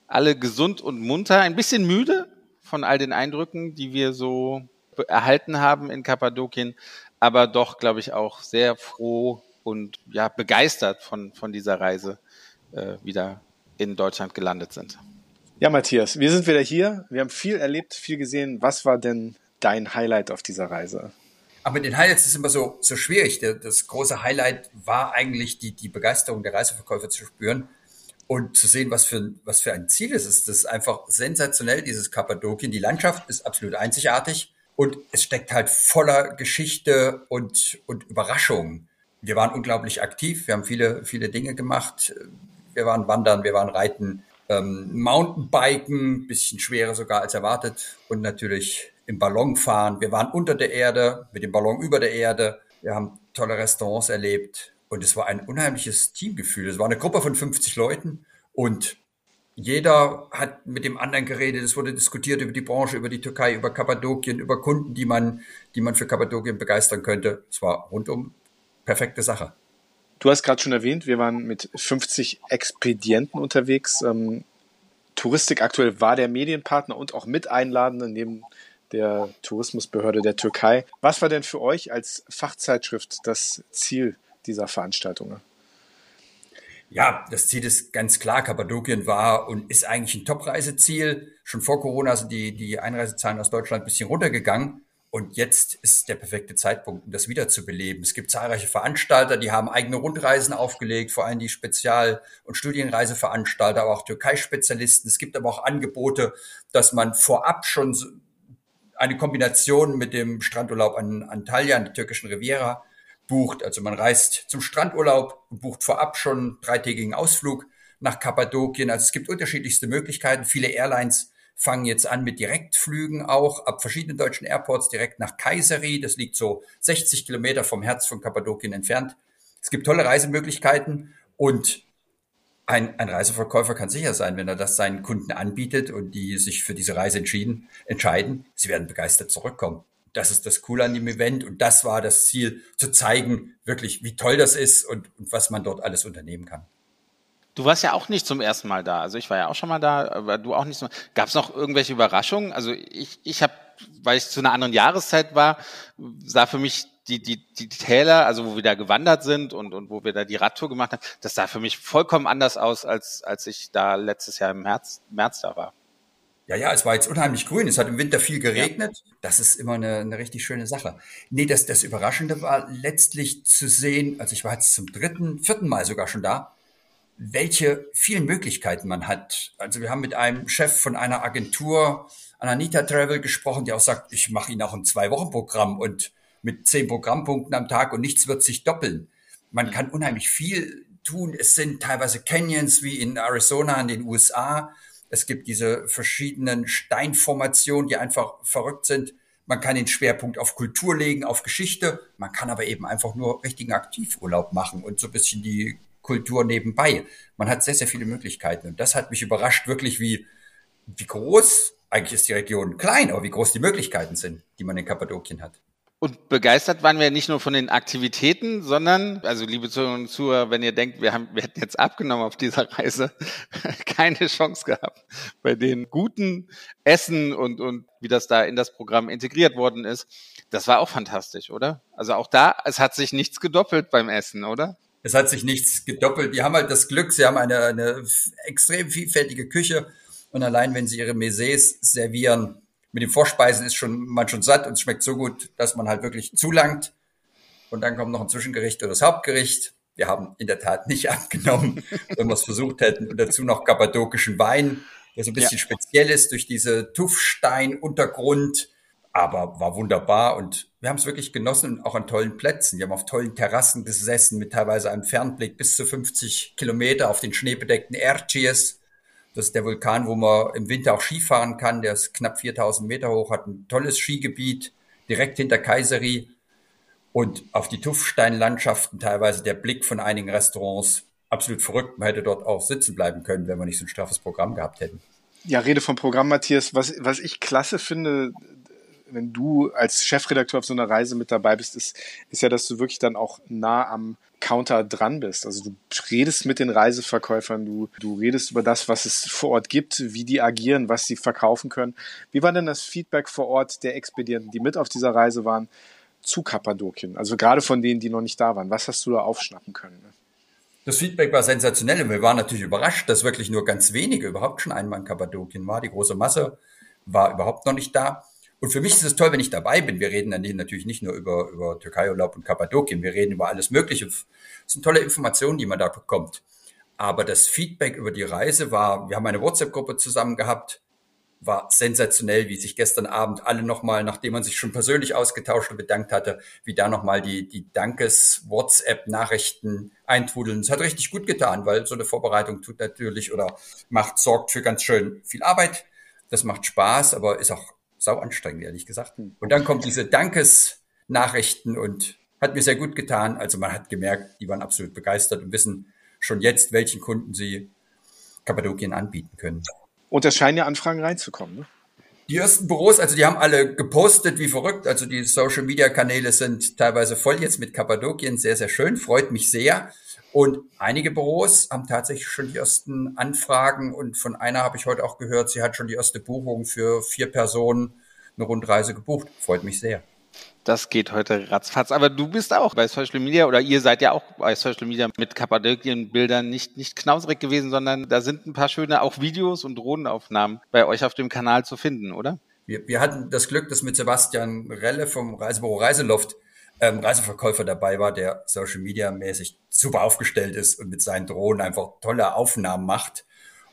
alle gesund und munter, ein bisschen müde von all den Eindrücken, die wir so erhalten haben in Kappadokien, aber doch, glaube ich, auch sehr froh und ja begeistert von, von dieser Reise äh, wieder in Deutschland gelandet sind. Ja, Matthias, wir sind wieder hier. Wir haben viel erlebt, viel gesehen. Was war denn dein Highlight auf dieser Reise? Aber mit den Highlights ist immer so, so schwierig. Das große Highlight war eigentlich die, die Begeisterung der Reiseverkäufer zu spüren und zu sehen, was für, was für ein Ziel es ist. Das ist einfach sensationell, dieses Kappadokien. Die Landschaft ist absolut einzigartig und es steckt halt voller Geschichte und, und Überraschungen wir waren unglaublich aktiv. Wir haben viele, viele Dinge gemacht. Wir waren wandern, wir waren reiten, ähm, Mountainbiken, bisschen schwerer sogar als erwartet und natürlich im Ballon fahren. Wir waren unter der Erde, mit dem Ballon über der Erde. Wir haben tolle Restaurants erlebt und es war ein unheimliches Teamgefühl. Es war eine Gruppe von 50 Leuten und jeder hat mit dem anderen geredet. Es wurde diskutiert über die Branche, über die Türkei, über Kappadokien, über Kunden, die man, die man für Kappadokien begeistern könnte. Es war rundum perfekte Sache. Du hast gerade schon erwähnt, wir waren mit 50 Expedienten unterwegs. Ähm, Touristik aktuell war der Medienpartner und auch Miteinladende neben der Tourismusbehörde der Türkei. Was war denn für euch als Fachzeitschrift das Ziel dieser Veranstaltungen? Ja, das Ziel ist ganz klar. Kappadokien war und ist eigentlich ein Top-Reiseziel. Schon vor Corona sind die, die Einreisezahlen aus Deutschland ein bisschen runtergegangen. Und jetzt ist der perfekte Zeitpunkt, um das wiederzubeleben. Es gibt zahlreiche Veranstalter, die haben eigene Rundreisen aufgelegt, vor allem die Spezial- und Studienreiseveranstalter, aber auch Türkei-Spezialisten. Es gibt aber auch Angebote, dass man vorab schon eine Kombination mit dem Strandurlaub an Antalya, an der türkischen Riviera, bucht. Also man reist zum Strandurlaub und bucht vorab schon einen dreitägigen Ausflug nach Kappadokien. Also es gibt unterschiedlichste Möglichkeiten. Viele Airlines fangen jetzt an mit Direktflügen auch ab verschiedenen deutschen Airports direkt nach Kayseri. Das liegt so 60 Kilometer vom Herz von Kappadokien entfernt. Es gibt tolle Reisemöglichkeiten und ein, ein Reiseverkäufer kann sicher sein, wenn er das seinen Kunden anbietet und die sich für diese Reise entschieden, entscheiden, sie werden begeistert zurückkommen. Das ist das Coole an dem Event und das war das Ziel, zu zeigen, wirklich, wie toll das ist und, und was man dort alles unternehmen kann. Du warst ja auch nicht zum ersten Mal da. Also ich war ja auch schon mal da, aber du auch nicht. Gab es noch irgendwelche Überraschungen? Also ich, ich habe weil ich zu einer anderen Jahreszeit war, sah für mich die, die, die Täler, also wo wir da gewandert sind und, und wo wir da die Radtour gemacht haben, das sah für mich vollkommen anders aus, als, als ich da letztes Jahr im März, März da war. Ja, ja, es war jetzt unheimlich grün. Es hat im Winter viel geregnet. Ja. Das ist immer eine, eine richtig schöne Sache. Nee, das, das Überraschende war letztlich zu sehen, also ich war jetzt zum dritten, vierten Mal sogar schon da, welche vielen Möglichkeiten man hat. Also wir haben mit einem Chef von einer Agentur, Ananita Travel, gesprochen, der auch sagt, ich mache Ihnen auch ein Zwei-Wochen-Programm und mit zehn Programmpunkten am Tag und nichts wird sich doppeln. Man kann unheimlich viel tun. Es sind teilweise Canyons wie in Arizona in den USA. Es gibt diese verschiedenen Steinformationen, die einfach verrückt sind. Man kann den Schwerpunkt auf Kultur legen, auf Geschichte. Man kann aber eben einfach nur richtigen Aktivurlaub machen und so ein bisschen die Kultur nebenbei. Man hat sehr, sehr viele Möglichkeiten. Und das hat mich überrascht, wirklich, wie, wie groß, eigentlich ist die Region klein, aber wie groß die Möglichkeiten sind, die man in Kappadokien hat. Und begeistert waren wir nicht nur von den Aktivitäten, sondern, also liebe Zuhörer und Zuhörer, wenn ihr denkt, wir, haben, wir hätten jetzt abgenommen auf dieser Reise, keine Chance gehabt. Bei den guten Essen und, und wie das da in das Programm integriert worden ist, das war auch fantastisch, oder? Also auch da, es hat sich nichts gedoppelt beim Essen, oder? Es hat sich nichts gedoppelt. Die haben halt das Glück, sie haben eine, eine extrem vielfältige Küche und allein wenn sie ihre Maises servieren, mit den Vorspeisen ist schon man schon satt und es schmeckt so gut, dass man halt wirklich zulangt. Und dann kommt noch ein Zwischengericht oder das Hauptgericht. Wir haben in der Tat nicht abgenommen, wenn wir es versucht hätten. Und dazu noch kappadokischen Wein, der so ein bisschen ja. speziell ist durch diese Tuffstein-Untergrund. Aber war wunderbar und wir haben es wirklich genossen und auch an tollen Plätzen. Wir haben auf tollen Terrassen gesessen mit teilweise einem Fernblick bis zu 50 Kilometer auf den schneebedeckten Erciyes das ist der Vulkan, wo man im Winter auch Skifahren kann. Der ist knapp 4000 Meter hoch, hat ein tolles Skigebiet direkt hinter Kaiseri und auf die Tuffsteinlandschaften teilweise der Blick von einigen Restaurants absolut verrückt. Man hätte dort auch sitzen bleiben können, wenn wir nicht so ein straffes Programm gehabt hätten. Ja, Rede vom Programm, Matthias. Was, was ich klasse finde, wenn du als Chefredakteur auf so einer Reise mit dabei bist, ist, ist ja, dass du wirklich dann auch nah am Counter dran bist. Also du redest mit den Reiseverkäufern, du, du redest über das, was es vor Ort gibt, wie die agieren, was sie verkaufen können. Wie war denn das Feedback vor Ort der Expedienten, die mit auf dieser Reise waren, zu Kappadokien? Also gerade von denen, die noch nicht da waren. Was hast du da aufschnappen können? Ne? Das Feedback war sensationell und wir waren natürlich überrascht, dass wirklich nur ganz wenige überhaupt schon einmal in Kappadokien war. Die große Masse war überhaupt noch nicht da. Und für mich ist es toll, wenn ich dabei bin. Wir reden dann natürlich nicht nur über, über Türkei-Urlaub und Kappadokien, wir reden über alles Mögliche. Es sind tolle Informationen, die man da bekommt. Aber das Feedback über die Reise war, wir haben eine WhatsApp-Gruppe zusammen gehabt, war sensationell, wie sich gestern Abend alle nochmal, nachdem man sich schon persönlich ausgetauscht und bedankt hatte, wie da nochmal die, die Dankes-WhatsApp-Nachrichten eintrudeln. Es hat richtig gut getan, weil so eine Vorbereitung tut natürlich oder macht, sorgt für ganz schön viel Arbeit. Das macht Spaß, aber ist auch sau anstrengend, ehrlich gesagt. Und dann kommt diese Dankesnachrichten und hat mir sehr gut getan. Also man hat gemerkt, die waren absolut begeistert und wissen schon jetzt, welchen Kunden sie Kappadokien anbieten können. Und es scheinen ja Anfragen reinzukommen, ne? Die ersten Büros, also die haben alle gepostet wie verrückt. Also die Social Media Kanäle sind teilweise voll jetzt mit Kappadokien. Sehr, sehr schön. Freut mich sehr. Und einige Büros haben tatsächlich schon die ersten Anfragen und von einer habe ich heute auch gehört, sie hat schon die erste Buchung für vier Personen eine Rundreise gebucht. Freut mich sehr. Das geht heute ratzfatz. Aber du bist auch bei Social Media oder ihr seid ja auch bei Social Media mit Kappadokien-Bildern nicht, nicht knauserig gewesen, sondern da sind ein paar schöne auch Videos und Drohnenaufnahmen bei euch auf dem Kanal zu finden, oder? Wir, wir hatten das Glück, dass mit Sebastian Relle vom Reisebüro Reiseloft ähm, Reiseverkäufer dabei war, der Social Media mäßig super aufgestellt ist und mit seinen Drohnen einfach tolle Aufnahmen macht.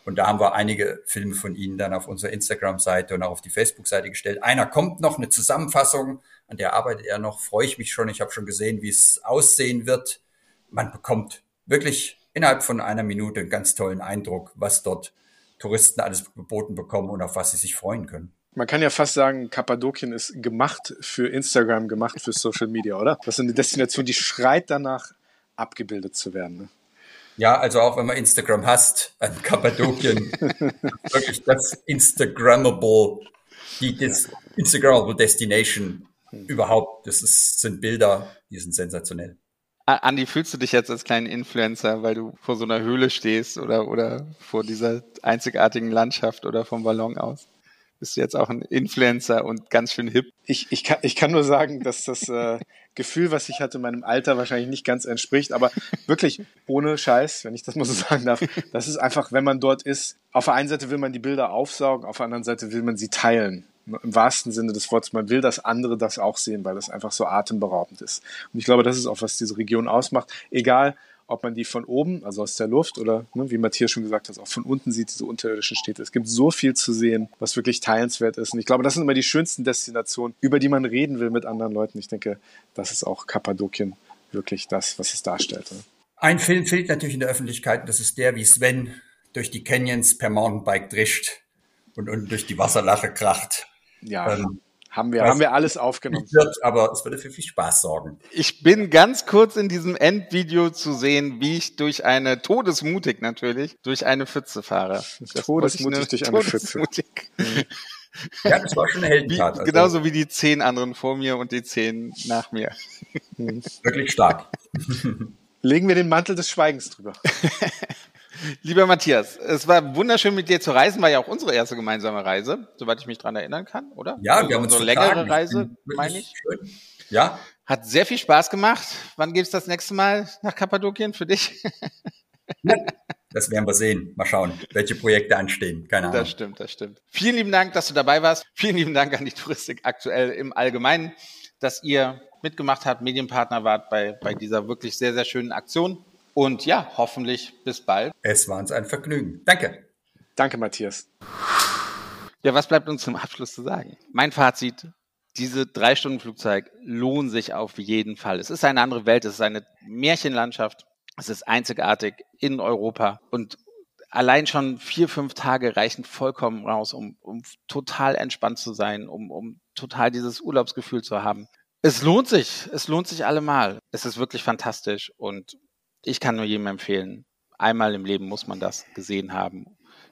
Und da haben wir einige Filme von Ihnen dann auf unserer Instagram-Seite und auch auf die Facebook-Seite gestellt. Einer kommt noch, eine Zusammenfassung, an der arbeitet er noch, freue ich mich schon. Ich habe schon gesehen, wie es aussehen wird. Man bekommt wirklich innerhalb von einer Minute einen ganz tollen Eindruck, was dort Touristen alles geboten bekommen und auf was sie sich freuen können. Man kann ja fast sagen, Kappadokien ist gemacht für Instagram, gemacht für Social Media, oder? Das ist eine Destination, die schreit danach, abgebildet zu werden. Ne? Ja, also auch wenn man Instagram hasst, an Kappadokien, wirklich das Instagrammable, die Des Instagrammable Destination hm. überhaupt. Das ist, sind Bilder, die sind sensationell. Andi, fühlst du dich jetzt als kleinen Influencer, weil du vor so einer Höhle stehst oder, oder vor dieser einzigartigen Landschaft oder vom Ballon aus? Bist du jetzt auch ein Influencer und ganz schön hip. Ich, ich, kann, ich kann nur sagen, dass das äh, Gefühl, was ich hatte, meinem Alter wahrscheinlich nicht ganz entspricht, aber wirklich ohne Scheiß, wenn ich das mal so sagen darf, das ist einfach, wenn man dort ist, auf der einen Seite will man die Bilder aufsaugen, auf der anderen Seite will man sie teilen. Im wahrsten Sinne des Wortes. Man will, dass andere das auch sehen, weil das einfach so atemberaubend ist. Und ich glaube, das ist auch, was diese Region ausmacht. Egal, ob man die von oben, also aus der Luft oder ne, wie Matthias schon gesagt hat, auch von unten sieht, diese unterirdischen Städte. Es gibt so viel zu sehen, was wirklich teilenswert ist. Und ich glaube, das sind immer die schönsten Destinationen, über die man reden will mit anderen Leuten. Ich denke, das ist auch Kappadokien wirklich das, was es darstellt. Ein Film fehlt natürlich in der Öffentlichkeit, das ist der, wie Sven durch die Canyons per Mountainbike drischt und, und durch die Wasserlache kracht. Ja. Ähm, haben wir, haben wir alles aufgenommen. Wird, aber es würde für viel Spaß sorgen. Ich bin ganz kurz in diesem Endvideo zu sehen, wie ich durch eine, todesmutig natürlich, durch eine Pfütze fahre. Das todesmutig durch eine todesmutig. Pfütze. Ja, das war schon eine Heldentat. Wie, also. Genauso wie die zehn anderen vor mir und die zehn nach mir. Wirklich stark. Legen wir den Mantel des Schweigens drüber. Lieber Matthias, es war wunderschön mit dir zu reisen, war ja auch unsere erste gemeinsame Reise, soweit ich mich dran erinnern kann, oder? Ja, also wir haben uns so längere Tagen. Reise, meine ich. Schön. Ja. Hat sehr viel Spaß gemacht. Wann geht's das nächste Mal nach Kappadokien für dich? Das werden wir sehen. Mal schauen, welche Projekte anstehen. Keine Ahnung. Das stimmt, das stimmt. Vielen lieben Dank, dass du dabei warst. Vielen lieben Dank an die Touristik aktuell im Allgemeinen, dass ihr mitgemacht habt, Medienpartner wart bei, bei dieser wirklich sehr, sehr schönen Aktion. Und ja, hoffentlich bis bald. Es war uns ein Vergnügen. Danke. Danke, Matthias. Ja, was bleibt uns zum Abschluss zu sagen? Mein Fazit, diese drei Stunden Flugzeug lohnen sich auf jeden Fall. Es ist eine andere Welt, es ist eine Märchenlandschaft, es ist einzigartig in Europa und allein schon vier, fünf Tage reichen vollkommen raus, um, um total entspannt zu sein, um, um total dieses Urlaubsgefühl zu haben. Es lohnt sich, es lohnt sich allemal. Es ist wirklich fantastisch und ich kann nur jedem empfehlen, einmal im Leben muss man das gesehen haben.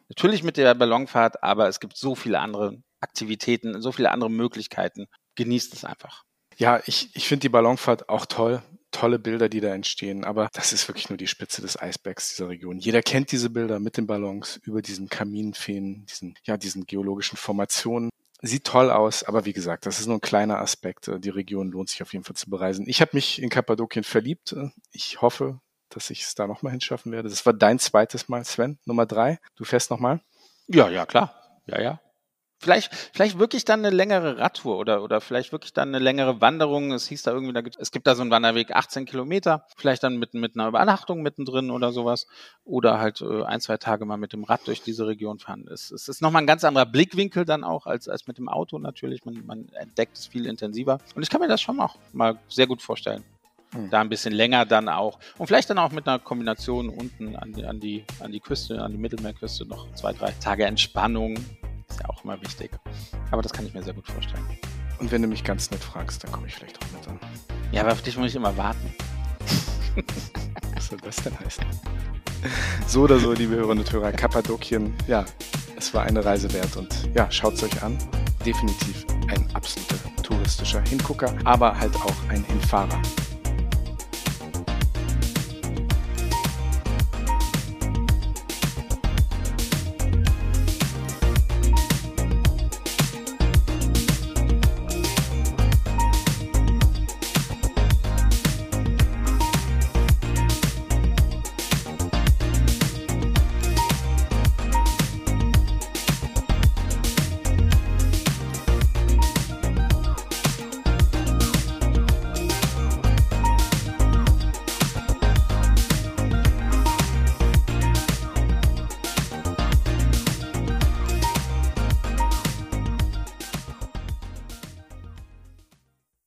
Natürlich mit der Ballonfahrt, aber es gibt so viele andere Aktivitäten, so viele andere Möglichkeiten. Genießt es einfach. Ja, ich, ich finde die Ballonfahrt auch toll. Tolle Bilder, die da entstehen, aber das ist wirklich nur die Spitze des Eisbergs dieser Region. Jeder kennt diese Bilder mit den Ballons über diesen Kaminfeen, diesen, ja, diesen geologischen Formationen. Sieht toll aus, aber wie gesagt, das ist nur ein kleiner Aspekt. Die Region lohnt sich auf jeden Fall zu bereisen. Ich habe mich in Kappadokien verliebt. Ich hoffe, dass ich es da nochmal hinschaffen werde. Das war dein zweites Mal, Sven, Nummer drei. Du fährst nochmal? Ja, ja, klar. Ja, ja. Vielleicht, vielleicht wirklich dann eine längere Radtour oder, oder vielleicht wirklich dann eine längere Wanderung. Es hieß da irgendwie, da gibt, es gibt da so einen Wanderweg 18 Kilometer, vielleicht dann mit, mit einer Übernachtung mittendrin oder sowas. Oder halt äh, ein, zwei Tage mal mit dem Rad durch diese Region fahren. Es, es ist nochmal ein ganz anderer Blickwinkel dann auch als, als mit dem Auto natürlich. Man, man entdeckt es viel intensiver. Und ich kann mir das schon auch mal sehr gut vorstellen. Hm. Da ein bisschen länger dann auch. Und vielleicht dann auch mit einer Kombination unten an die, an die, an die Küste, an die Mittelmeerküste noch zwei, drei Tage Entspannung. Ist ja auch immer wichtig. Aber das kann ich mir sehr gut vorstellen. Und wenn du mich ganz nett fragst, dann komme ich vielleicht auch mit an. Ja, aber auf dich muss ich immer warten. Was soll das denn heißen? So oder so, liebe Hörerinnen und Hörer, Kappadokien, ja, es war eine Reise wert und ja, schaut es euch an. Definitiv ein absoluter touristischer Hingucker, aber halt auch ein Hinfahrer.